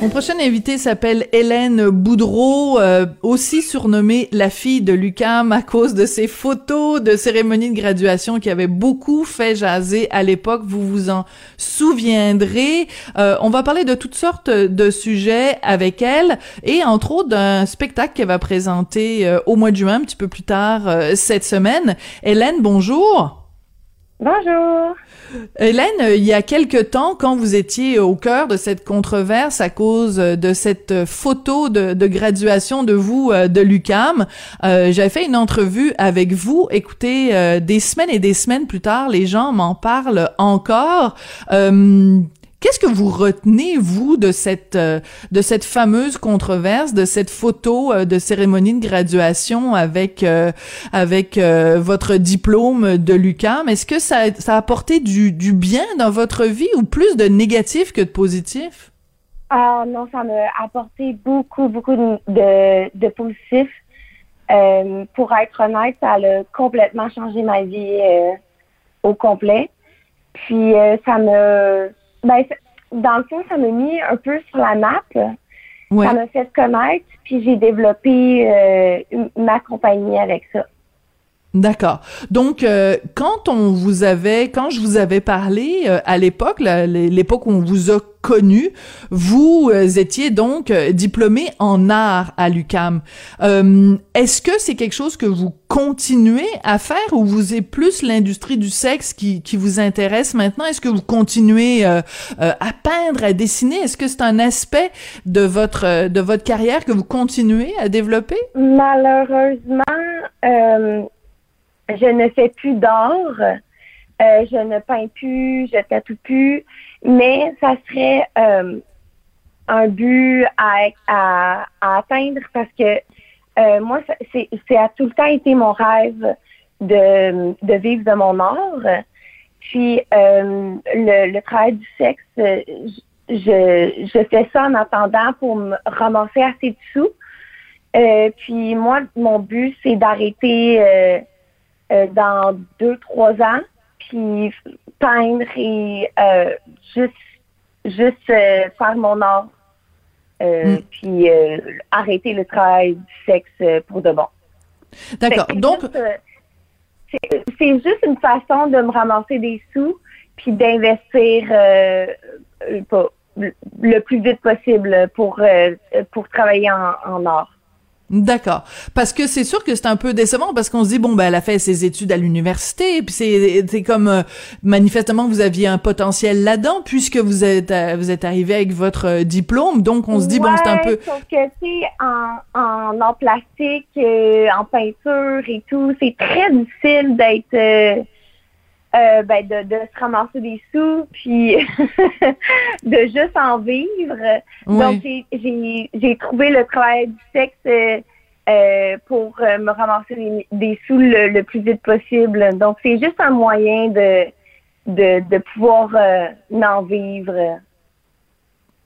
Speaker 2: Mon prochain invité s'appelle Hélène Boudreau, euh, aussi surnommée la fille de Lucam à cause de ses photos de cérémonie de graduation qui avaient beaucoup fait jaser à l'époque. Vous vous en souviendrez. Euh, on va parler de toutes sortes de sujets avec elle et entre autres d'un spectacle qu'elle va présenter euh, au mois de juin, un petit peu plus tard cette semaine. Hélène, bonjour.
Speaker 6: Bonjour.
Speaker 2: Hélène, il y a quelque temps, quand vous étiez au cœur de cette controverse à cause de cette photo de, graduation de vous euh, de l'UCAM, euh, j'avais fait une entrevue avec vous. Écoutez, euh, des semaines et des semaines plus tard, les gens m'en parlent encore. Qu'est-ce que vous retenez vous de cette euh, de cette fameuse controverse, de cette photo euh, de cérémonie de graduation avec euh, avec votre diplôme de l'UQAM? Est-ce que ça, ça a apporté du, du bien dans votre vie ou plus de négatif que de positif?
Speaker 7: Ah non, ça m'a apporté beaucoup beaucoup de de, positif. pour être honnête, ça a complètement changé ma vie au complet. Puis ça me ben, dans le fond, ça m'a mis un peu sur la map. Ça m'a fait connaître, puis j'ai développé euh, ma compagnie avec ça.
Speaker 2: D'accord. Donc, euh, quand on vous avait, quand je vous avais parlé euh, à l'époque, l'époque où on vous a connu, vous euh, étiez donc euh, diplômé en art à l'UCAM. Euh, Est-ce que c'est quelque chose que vous continuez à faire ou vous est plus l'industrie du sexe qui, qui vous intéresse maintenant? Est-ce que vous continuez à peindre, à dessiner? Est-ce que c'est un aspect de votre de votre carrière que vous continuez à développer?
Speaker 7: Malheureusement, je ne fais plus d'art. Euh, je ne peins plus, je tatoue plus, mais ça serait euh, un but à, atteindre parce que euh, moi, c'est a tout le temps été mon rêve de, vivre de mon art. Puis euh, le, travail du sexe, je, fais ça en attendant pour me ramasser assez de sous. Puis moi, mon but, c'est d'arrêter euh, dans deux, trois ans, puis peindre et euh, juste, juste euh, faire mon art. Euh, Puis arrêter le travail du sexe pour de bon.
Speaker 2: D'accord. Donc,
Speaker 7: c'est juste une façon de me ramasser des sous puis d'investir euh, le- plus vite possible pour euh, pour travailler en, en art.
Speaker 2: D'accord. Parce que c'est sûr que c'est un peu décevant parce qu'on se dit bon ben elle a fait ses études à l'université puis c'est c'est comme euh, manifestement vous aviez un potentiel là-dedans puisque vous êtes euh, vous êtes arrivé avec votre euh, diplôme donc on se dit bon c'est un peu
Speaker 7: Sauf que, tu sais, en, en art plastique, euh, en peinture et tout, c'est très difficile d'être. euh, euh, ben, de, de se ramasser des sous, puis de juste en vivre.
Speaker 2: Oui.
Speaker 7: Donc, j'ai- j'ai j'ai trouvé le travail du sexe euh, euh, pour euh, me ramasser des, des sous le, le plus vite possible. Donc, c'est juste un moyen de, de, de pouvoir euh, en vivre.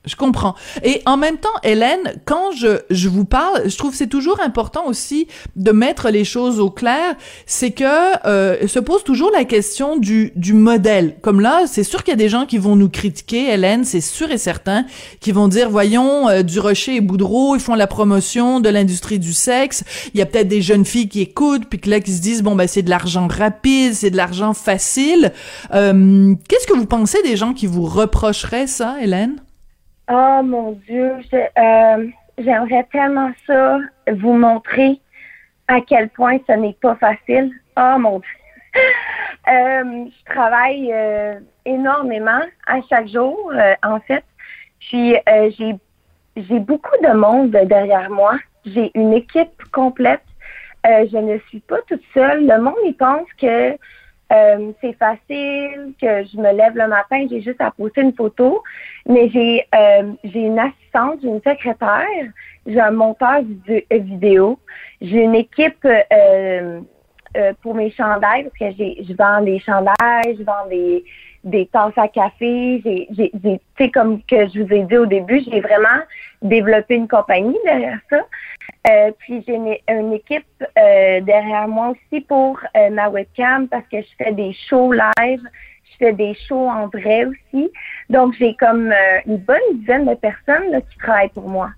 Speaker 2: Je comprends. Et en même temps, Hélène, quand je, je vous parle, je trouve c'est toujours important aussi de mettre les choses au clair. C'est que euh, se pose toujours la question du, du modèle. Comme là, c'est sûr qu'il y a des gens qui vont nous critiquer, Hélène, c'est sûr et certain, qui vont dire, voyons, euh, du Rocher et Boudreau, ils font la promotion de l'industrie du sexe. Il y a peut-être des jeunes filles qui écoutent, puis que là, qui se disent, bon, ben c'est de l'argent rapide, c'est de l'argent facile. Euh, Qu'est-ce que vous pensez des gens qui vous reprocheraient ça, Hélène?
Speaker 7: Oh mon Dieu, euh, j'aimerais tellement ça vous montrer à quel point ce n'est pas facile. Oh mon Dieu. Euh, je travaille euh, énormément à chaque jour, euh, en fait. Puis euh, j'ai j'ai beaucoup de monde derrière moi. J'ai une équipe complète. Euh, je ne suis pas toute seule. Le monde, il pense que euh, c'est facile, que je me lève le matin, j'ai juste à poster une photo. Mais j'ai euh, j'ai une assistante, j'ai une secrétaire, j'ai un monteur vid- vidéo, j'ai une équipe euh, pour mes chandails, parce que j'ai, je vends des chandails, je vends des, des tasses à café. Tu sais, comme que je vous ai dit au début, j'ai vraiment développé une compagnie derrière ça. Euh, puis j'ai une, une équipe euh, derrière moi aussi pour euh, ma webcam parce que je fais des shows live, je fais des shows en vrai aussi. Donc j'ai comme euh, une bonne dizaine de personnes là, qui travaillent pour moi.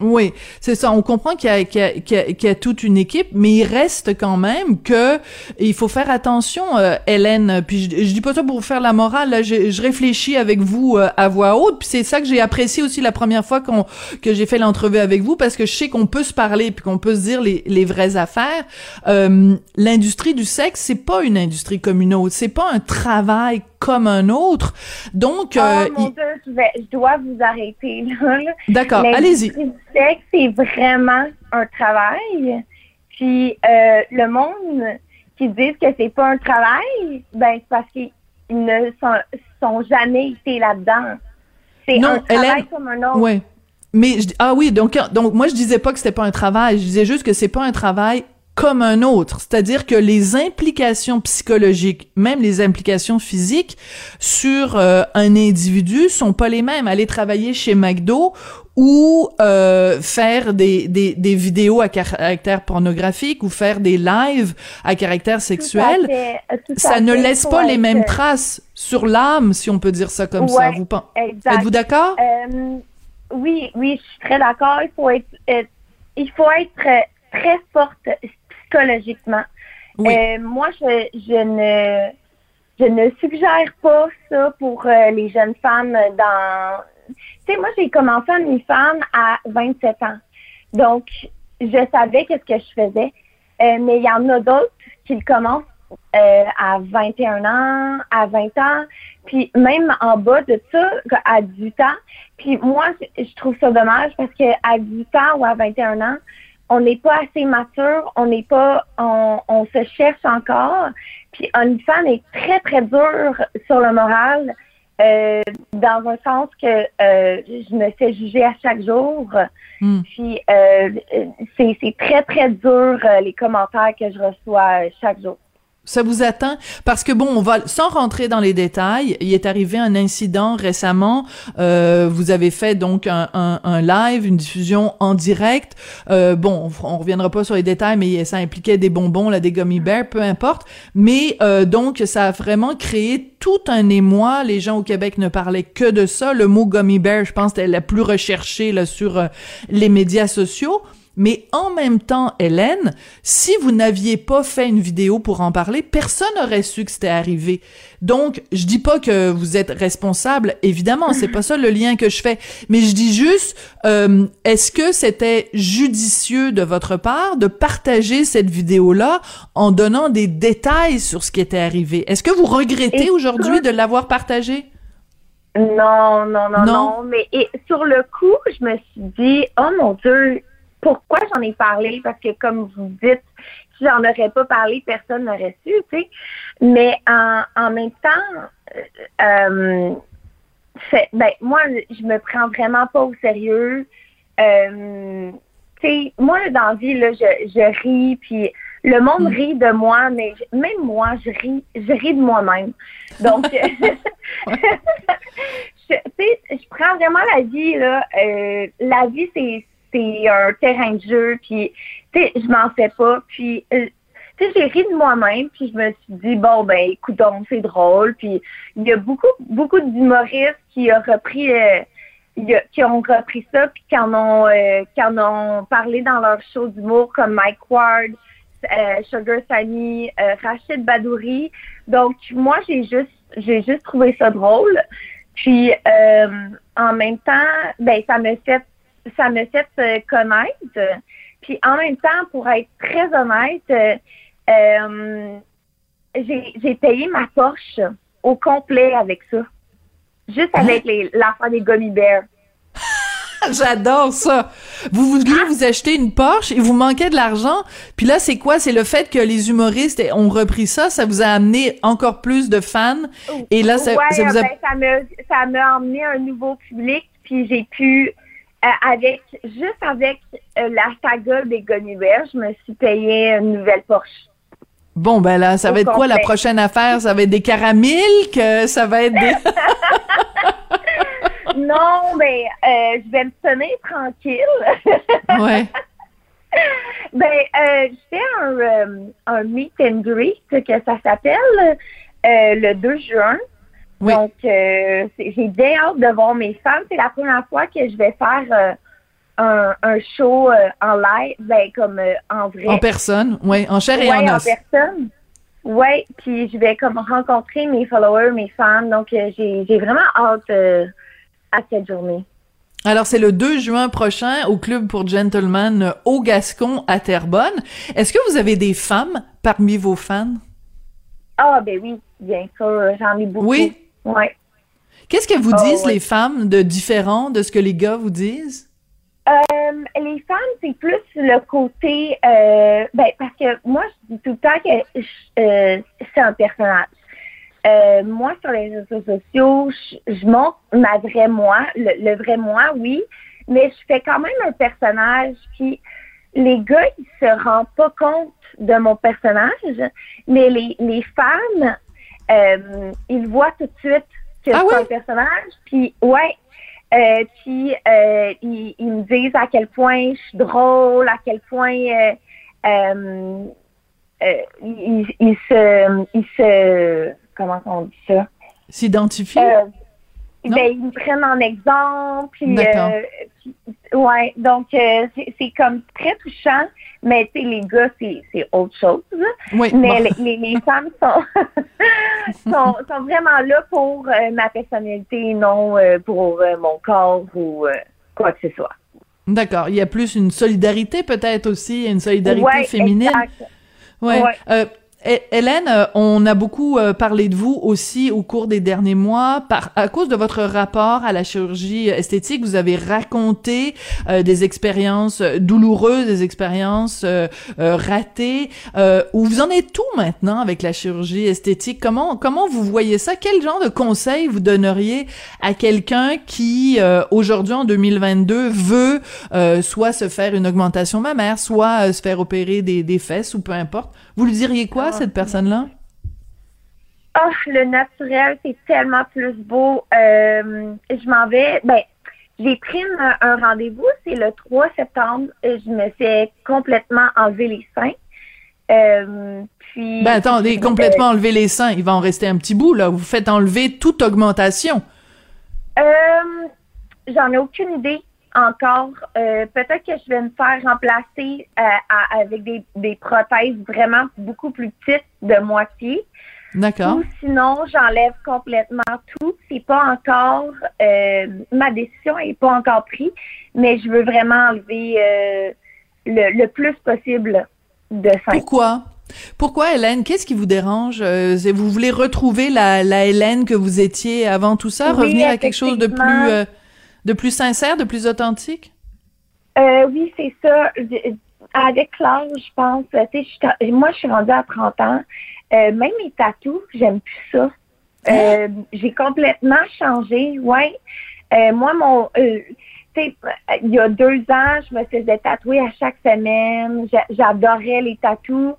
Speaker 2: Oui, c'est ça. On comprend qu'il y, y y y a toute une équipe, mais il reste quand même que il faut faire attention, euh, Hélène. Puis je, je dis pas ça pour vous faire la morale. Là, je, je réfléchis avec vous euh, à voix haute. Puis c'est ça que j'ai apprécié aussi la première fois qu'on que j'ai fait l'entrevue avec vous, parce que je sais qu'on peut se parler puis qu'on peut se dire les, les vraies affaires. Euh, L'industrie du sexe, c'est pas une industrie comme une autre. C'est pas un travail comme un autre. Donc,
Speaker 7: oh mon
Speaker 2: il-
Speaker 7: Dieu, je, vais, je dois vous arrêter là.
Speaker 2: D'accord, allez-y.
Speaker 7: C'est vraiment un travail. Puis euh, le monde qui disent que c'est pas un travail, ben c'est parce qu'ils ne sont, sont jamais été là-dedans. C'est un travail comme un autre.
Speaker 2: Ouais. Mais je- ah oui, donc donc moi je disais pas que c'était pas un travail, je disais juste que c'est pas un travail comme un autre, c'est-à-dire que les implications psychologiques, même les implications physiques sur euh, un individu sont pas les mêmes. Aller travailler chez McDo ou euh, faire des, des, des vidéos à caractère pornographique ou faire des lives à caractère sexuel,
Speaker 7: fait, à
Speaker 2: ça ne
Speaker 7: fait.
Speaker 2: laisse pas les mêmes traces sur l'âme, si on peut dire ça comme ça. Vous. Êtes-vous d'accord?
Speaker 7: Euh, oui, oui, je suis très d'accord. Il faut être, euh, il faut être euh, très forte psychologiquement. Euh, moi, je, je ne je ne suggère pas ça pour euh, les jeunes femmes dans. Tu sais, moi, j'ai commencé à une femme à 27 ans. Donc, je savais qu'est-ce que je faisais. Euh, mais il y en a d'autres qui le commencent euh, à 21 ans, à 20 ans, puis même en bas de ça, à 18 ans. Puis moi, je trouve ça dommage parce qu'à 18 ans ou à 21 ans, on n'est pas assez mature, on n'est pas, on, on, se cherche encore. Puis femme est très, très dur sur le moral, euh, dans un sens que euh, je me fais juger à chaque jour.
Speaker 2: Hmm.
Speaker 7: Puis euh, c'est très, très dur les commentaires que je reçois chaque jour
Speaker 2: ça vous atteint parce que bon, on va sans rentrer dans les détails. Il est arrivé un incident récemment. Euh, vous avez fait donc un, live, une diffusion en direct. Euh, bon, on, reviendra pas sur les détails, mais ça impliquait des bonbons, là, des gummy bears, peu importe. Mais euh, donc ça a vraiment créé tout un émoi. Les gens au Québec ne parlaient que de ça. Le mot gummy bear, je pense, était la plus recherchée là sur les médias sociaux. Mais en même temps, Hélène, si vous n'aviez pas fait une vidéo pour en parler, personne n'aurait su que c'était arrivé. Donc, je dis pas que vous êtes responsable, évidemment, c'est pas ça le lien que je fais, mais je dis juste, euh, est-ce que c'était judicieux de votre part de partager cette vidéo-là en donnant des détails sur ce qui était arrivé? Est-ce que vous regrettez aujourd'hui de l'avoir partagé?
Speaker 7: Non, non, non, non, mais sur le coup, je me suis dit, oh mon Dieu, pourquoi j'en ai parlé? Parce que comme vous dites, si j'en aurais pas parlé, personne n'aurait su, tu sais. Mais en, en même temps, euh, ben, moi, je me prends vraiment pas au sérieux. Euh, tu sais, moi, dans la vie, là, je, je ris, puis le monde mm. rit de moi, mais même moi, je ris, je ris de moi-même. Donc, je, je prends vraiment la vie, là. Euh, la vie, c'est c'est un terrain de jeu, puis tu sais, je m'en fais pas, puis euh, tu sais, j'ai ri de moi-même, puis je me suis dit bon ben, écoute c'est drôle, puis il y a beaucoup beaucoup d'humoristes qui ont repris euh, qui ont repris ça, puis qui en ont euh, qui en ont parlé dans leur show d'humour comme Mike Ward, Sugar Sunny, Rachid Badouri. Donc moi j'ai juste j'ai juste trouvé ça drôle. Puis en même temps, ben ça me fait ça me fait euh, connaître. Puis en même temps, pour être très honnête, euh, euh, j'ai payé ma Porsche au complet avec ça. Juste hein? avec l'affaire des gummy bears.
Speaker 2: J'adore ça. Vous vouliez vous acheter une Porsche et vous manquez de l'argent. Puis là, c'est quoi? C'est le fait que les humoristes ont repris ça. Ça vous a amené encore plus de fans. Et là, ça,
Speaker 7: ça
Speaker 2: vous a...
Speaker 7: Ben, ça m'a amené un nouveau public. Puis j'ai pu avec juste avec euh, la saga des Gonniver, je me suis payé une nouvelle Porsche.
Speaker 2: Bon, ben là, ça va être quoi la prochaine affaire? Ça va être des caramilk? Ça va être des...
Speaker 7: non, mais euh, je vais me tenir tranquille.
Speaker 2: ouais.
Speaker 7: Ben, euh, je fais un, un meet and greet, que ça s'appelle, le 2 juin. Donc, euh, j'ai bien hâte de voir mes femmes. C'est la première fois que je vais faire euh, un, un, show euh, en live, ben, comme en vrai.
Speaker 2: En personne, oui, en chair et
Speaker 7: en
Speaker 2: os.
Speaker 7: en personne. Oui, puis je vais comme rencontrer mes followers, mes fans. Donc, j'ai vraiment hâte à cette journée.
Speaker 2: Alors, c'est le 2 juin prochain au Club pour Gentlemen au Gascon à Terrebonne. Est-ce que vous avez des femmes parmi vos fans?
Speaker 7: Ah, ben oui, bien sûr, j'en ai beaucoup.
Speaker 2: Oui?
Speaker 7: Ouais.
Speaker 2: Qu'est-ce que vous
Speaker 7: Oh,
Speaker 2: disent
Speaker 7: ouais.
Speaker 2: les femmes de différent de ce que les gars vous disent?
Speaker 7: Euh, les femmes, c'est plus le côté, euh, ben, parce que moi, je dis tout le temps que euh, c'est un personnage. Moi, sur les réseaux sociaux, je, je montre ma vraie moi, le, le vrai moi, oui, mais je fais quand même un personnage. Puis les gars, ils se rendent pas compte de mon personnage, mais les, les femmes, euh, ils voient tout de suite que
Speaker 2: Ah
Speaker 7: c'est
Speaker 2: oui?
Speaker 7: un personnage. Puis, ouais. Euh, puis, euh, ils, ils me disent à quel point je suis drôle, à quel point euh, ils, ils se, ils se, comment on dit ça?
Speaker 2: S'identifier?
Speaker 7: Euh, ben, ils me prennent en exemple, puis, ouais, donc euh, c'est comme très touchant, mais tu sais, les gars, c'est c'est autre chose.
Speaker 2: Oui,
Speaker 7: mais
Speaker 2: bon.
Speaker 7: les, les femmes sont, sont, sont vraiment là pour euh, ma personnalité, non euh, pour euh, mon corps ou quoi que ce soit.
Speaker 2: D'accord. Il y a plus une solidarité peut-être aussi, une solidarité
Speaker 7: Ouais,
Speaker 2: féminine.
Speaker 7: exact.
Speaker 2: Ouais.
Speaker 7: Ouais.
Speaker 2: Hé- Hélène, euh, on a beaucoup euh, parlé de vous aussi au cours des derniers mois par à cause de votre rapport à la chirurgie esthétique. Vous avez raconté euh, des expériences euh, douloureuses, des expériences euh, euh, ratées. Où vous en êtes tout maintenant avec la chirurgie esthétique? Comment comment vous voyez ça? Quel genre de conseil vous donneriez à quelqu'un qui aujourd'hui en 2022 veut soit se faire une augmentation mammaire, soit se faire opérer des, des fesses ou peu importe? Vous lui diriez quoi cette personne-là?
Speaker 7: Ah, le naturel, c'est tellement plus beau. Euh, je m'en vais. Ben, j'ai pris un rendez-vous, c'est le 3 septembre. Je me fais complètement enlever les seins. Euh, puis.
Speaker 2: Ben attendez, complètement enlever les seins, il va en rester un petit bout là. Vous faites enlever toute augmentation.
Speaker 7: Euh, J'en ai aucune idée encore. Euh, Peut-être que je vais me faire remplacer euh, à- avec des, des prothèses vraiment beaucoup plus petites de moitié.
Speaker 2: D'accord.
Speaker 7: Ou sinon, j'enlève complètement tout. C'est pas encore euh, ma décision est pas encore prise, mais je veux vraiment enlever le, le plus possible de seins.
Speaker 2: Pourquoi? Pourquoi Hélène? Qu'est-ce qui vous dérange? Vous voulez retrouver la, la Hélène que vous étiez avant tout ça,
Speaker 7: Oui,
Speaker 2: revenir à quelque chose de plus de plus sincère, de plus authentique?
Speaker 7: Euh, oui, c'est ça. Avec l'âge, je pense, tu sais, je moi, je suis rendue à 30 ans. Euh, même mes tatous, j'aime plus ça. Euh, J'ai complètement changé, ouais. Euh, moi, mon, euh, tu sais, il y a deux ans, je me faisais tatouer à chaque semaine. J'a- J'adorais les tatous.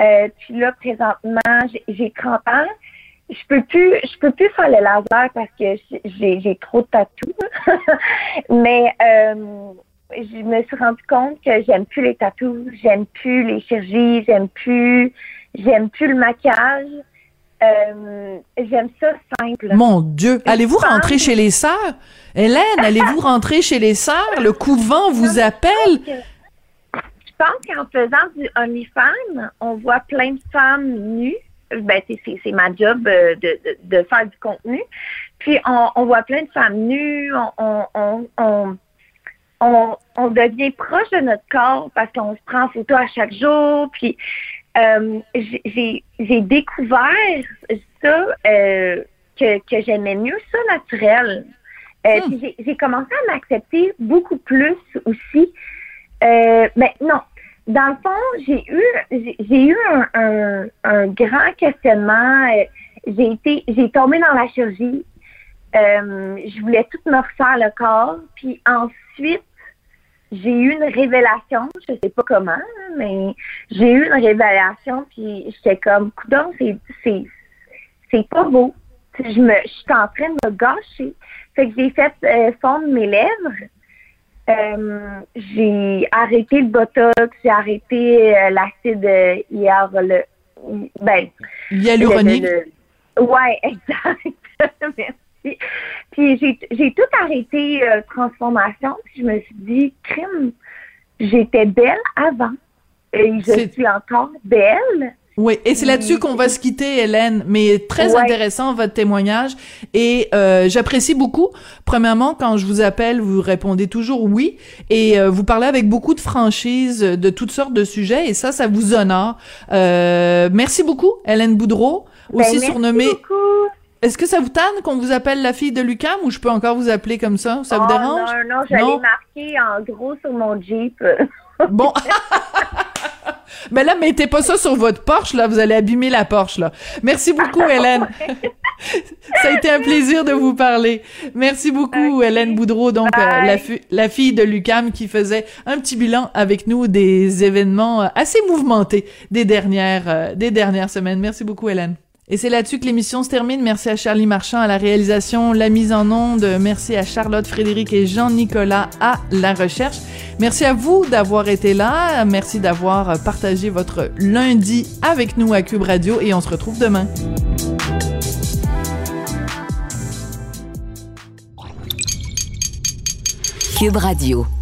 Speaker 7: Euh, puis là, présentement, j'ai- j'ai 30 ans. Je peux plus, je peux plus faire le laser parce que j'ai j'ai trop de tatous. Mais euh, je me suis rendu compte que j'aime plus les tatous, j'aime plus les chirurgies, j'aime plus, j'aime plus le maquillage. Euh, j'aime ça simple.
Speaker 2: Mon Dieu, allez-vous rentrer chez les sœurs? Hélène, allez-vous rentrer chez les sœurs? Le couvent vous appelle?
Speaker 7: Je pense qu'en faisant du OnlyFans, on voit plein de femmes nues. Ben, c'est- c'est c'est ma job euh, de, de, de faire du contenu. Puis on, on voit plein de femmes nues, on, on, on, on, devient proche de notre corps parce qu'on se prend en photo à chaque jour. Puis euh, j'ai- découvert ça euh, que, que j'aimais mieux ça naturel. Euh, puis j'ai- commencé à m'accepter beaucoup plus aussi. Mais non, dans le fond, j'ai eu j'ai eu un, grand questionnement. J'ai été j'ai tombé dans la chirurgie. Euh, je voulais tout me refaire le corps. Puis ensuite, j'ai eu une révélation. Je sais pas comment, mais j'ai eu une révélation. Puis j'étais comme, coudon, c'est c'est c'est pas beau. Je me je suis en train de me gâcher. Fait que j'ai fait euh, fondre mes lèvres. Euh, j'ai arrêté le botox, j'ai arrêté euh, l'acide euh, hier le ben
Speaker 2: Hyaluronique.
Speaker 7: le- le- ouais, exact. Merci. Puis j'ai j'ai tout arrêté transformation, puis je me suis dit crime, j'étais belle avant et je
Speaker 2: C'est-
Speaker 7: suis encore belle.
Speaker 2: Oui, et c'est là-dessus qu'on va se quitter, Hélène. Mais très
Speaker 7: Ouais.
Speaker 2: intéressant votre témoignage et euh, j'apprécie beaucoup. Premièrement, quand je vous appelle, vous répondez toujours oui et euh, vous parlez avec beaucoup de franchise de toutes sortes de sujets et ça, ça vous honore. Euh, merci beaucoup, Hélène Boudreau,
Speaker 7: Ben,
Speaker 2: aussi
Speaker 7: merci
Speaker 2: surnommée.
Speaker 7: beaucoup.
Speaker 2: Est-ce que ça vous tanne qu'on vous appelle la fille de Lucam ou je peux encore vous appeler comme ça? Ça vous
Speaker 7: Oh,
Speaker 2: dérange?
Speaker 7: Non, non, je l'ai marqué en gros sur mon Jeep.
Speaker 2: Bon. Ben là, mettez pas ça sur votre Porsche, là, vous allez abîmer la Porsche, là. Merci beaucoup, Hélène. ça a été un plaisir de vous parler. Merci beaucoup, Hélène Boudreau, donc euh, la fille de Lucam qui faisait un petit bilan avec nous des événements euh, assez mouvementés des dernières, euh, des dernières semaines. Merci beaucoup, Hélène. Et c'est là-dessus que l'émission se termine. Merci à Charlie Marchand à la réalisation, la mise en onde. Merci à Charlotte, Frédéric et Jean-Nicolas à la recherche. Merci à vous d'avoir été là. Merci d'avoir partagé votre lundi avec nous à Cube Radio et on se retrouve demain.
Speaker 1: Cube Radio.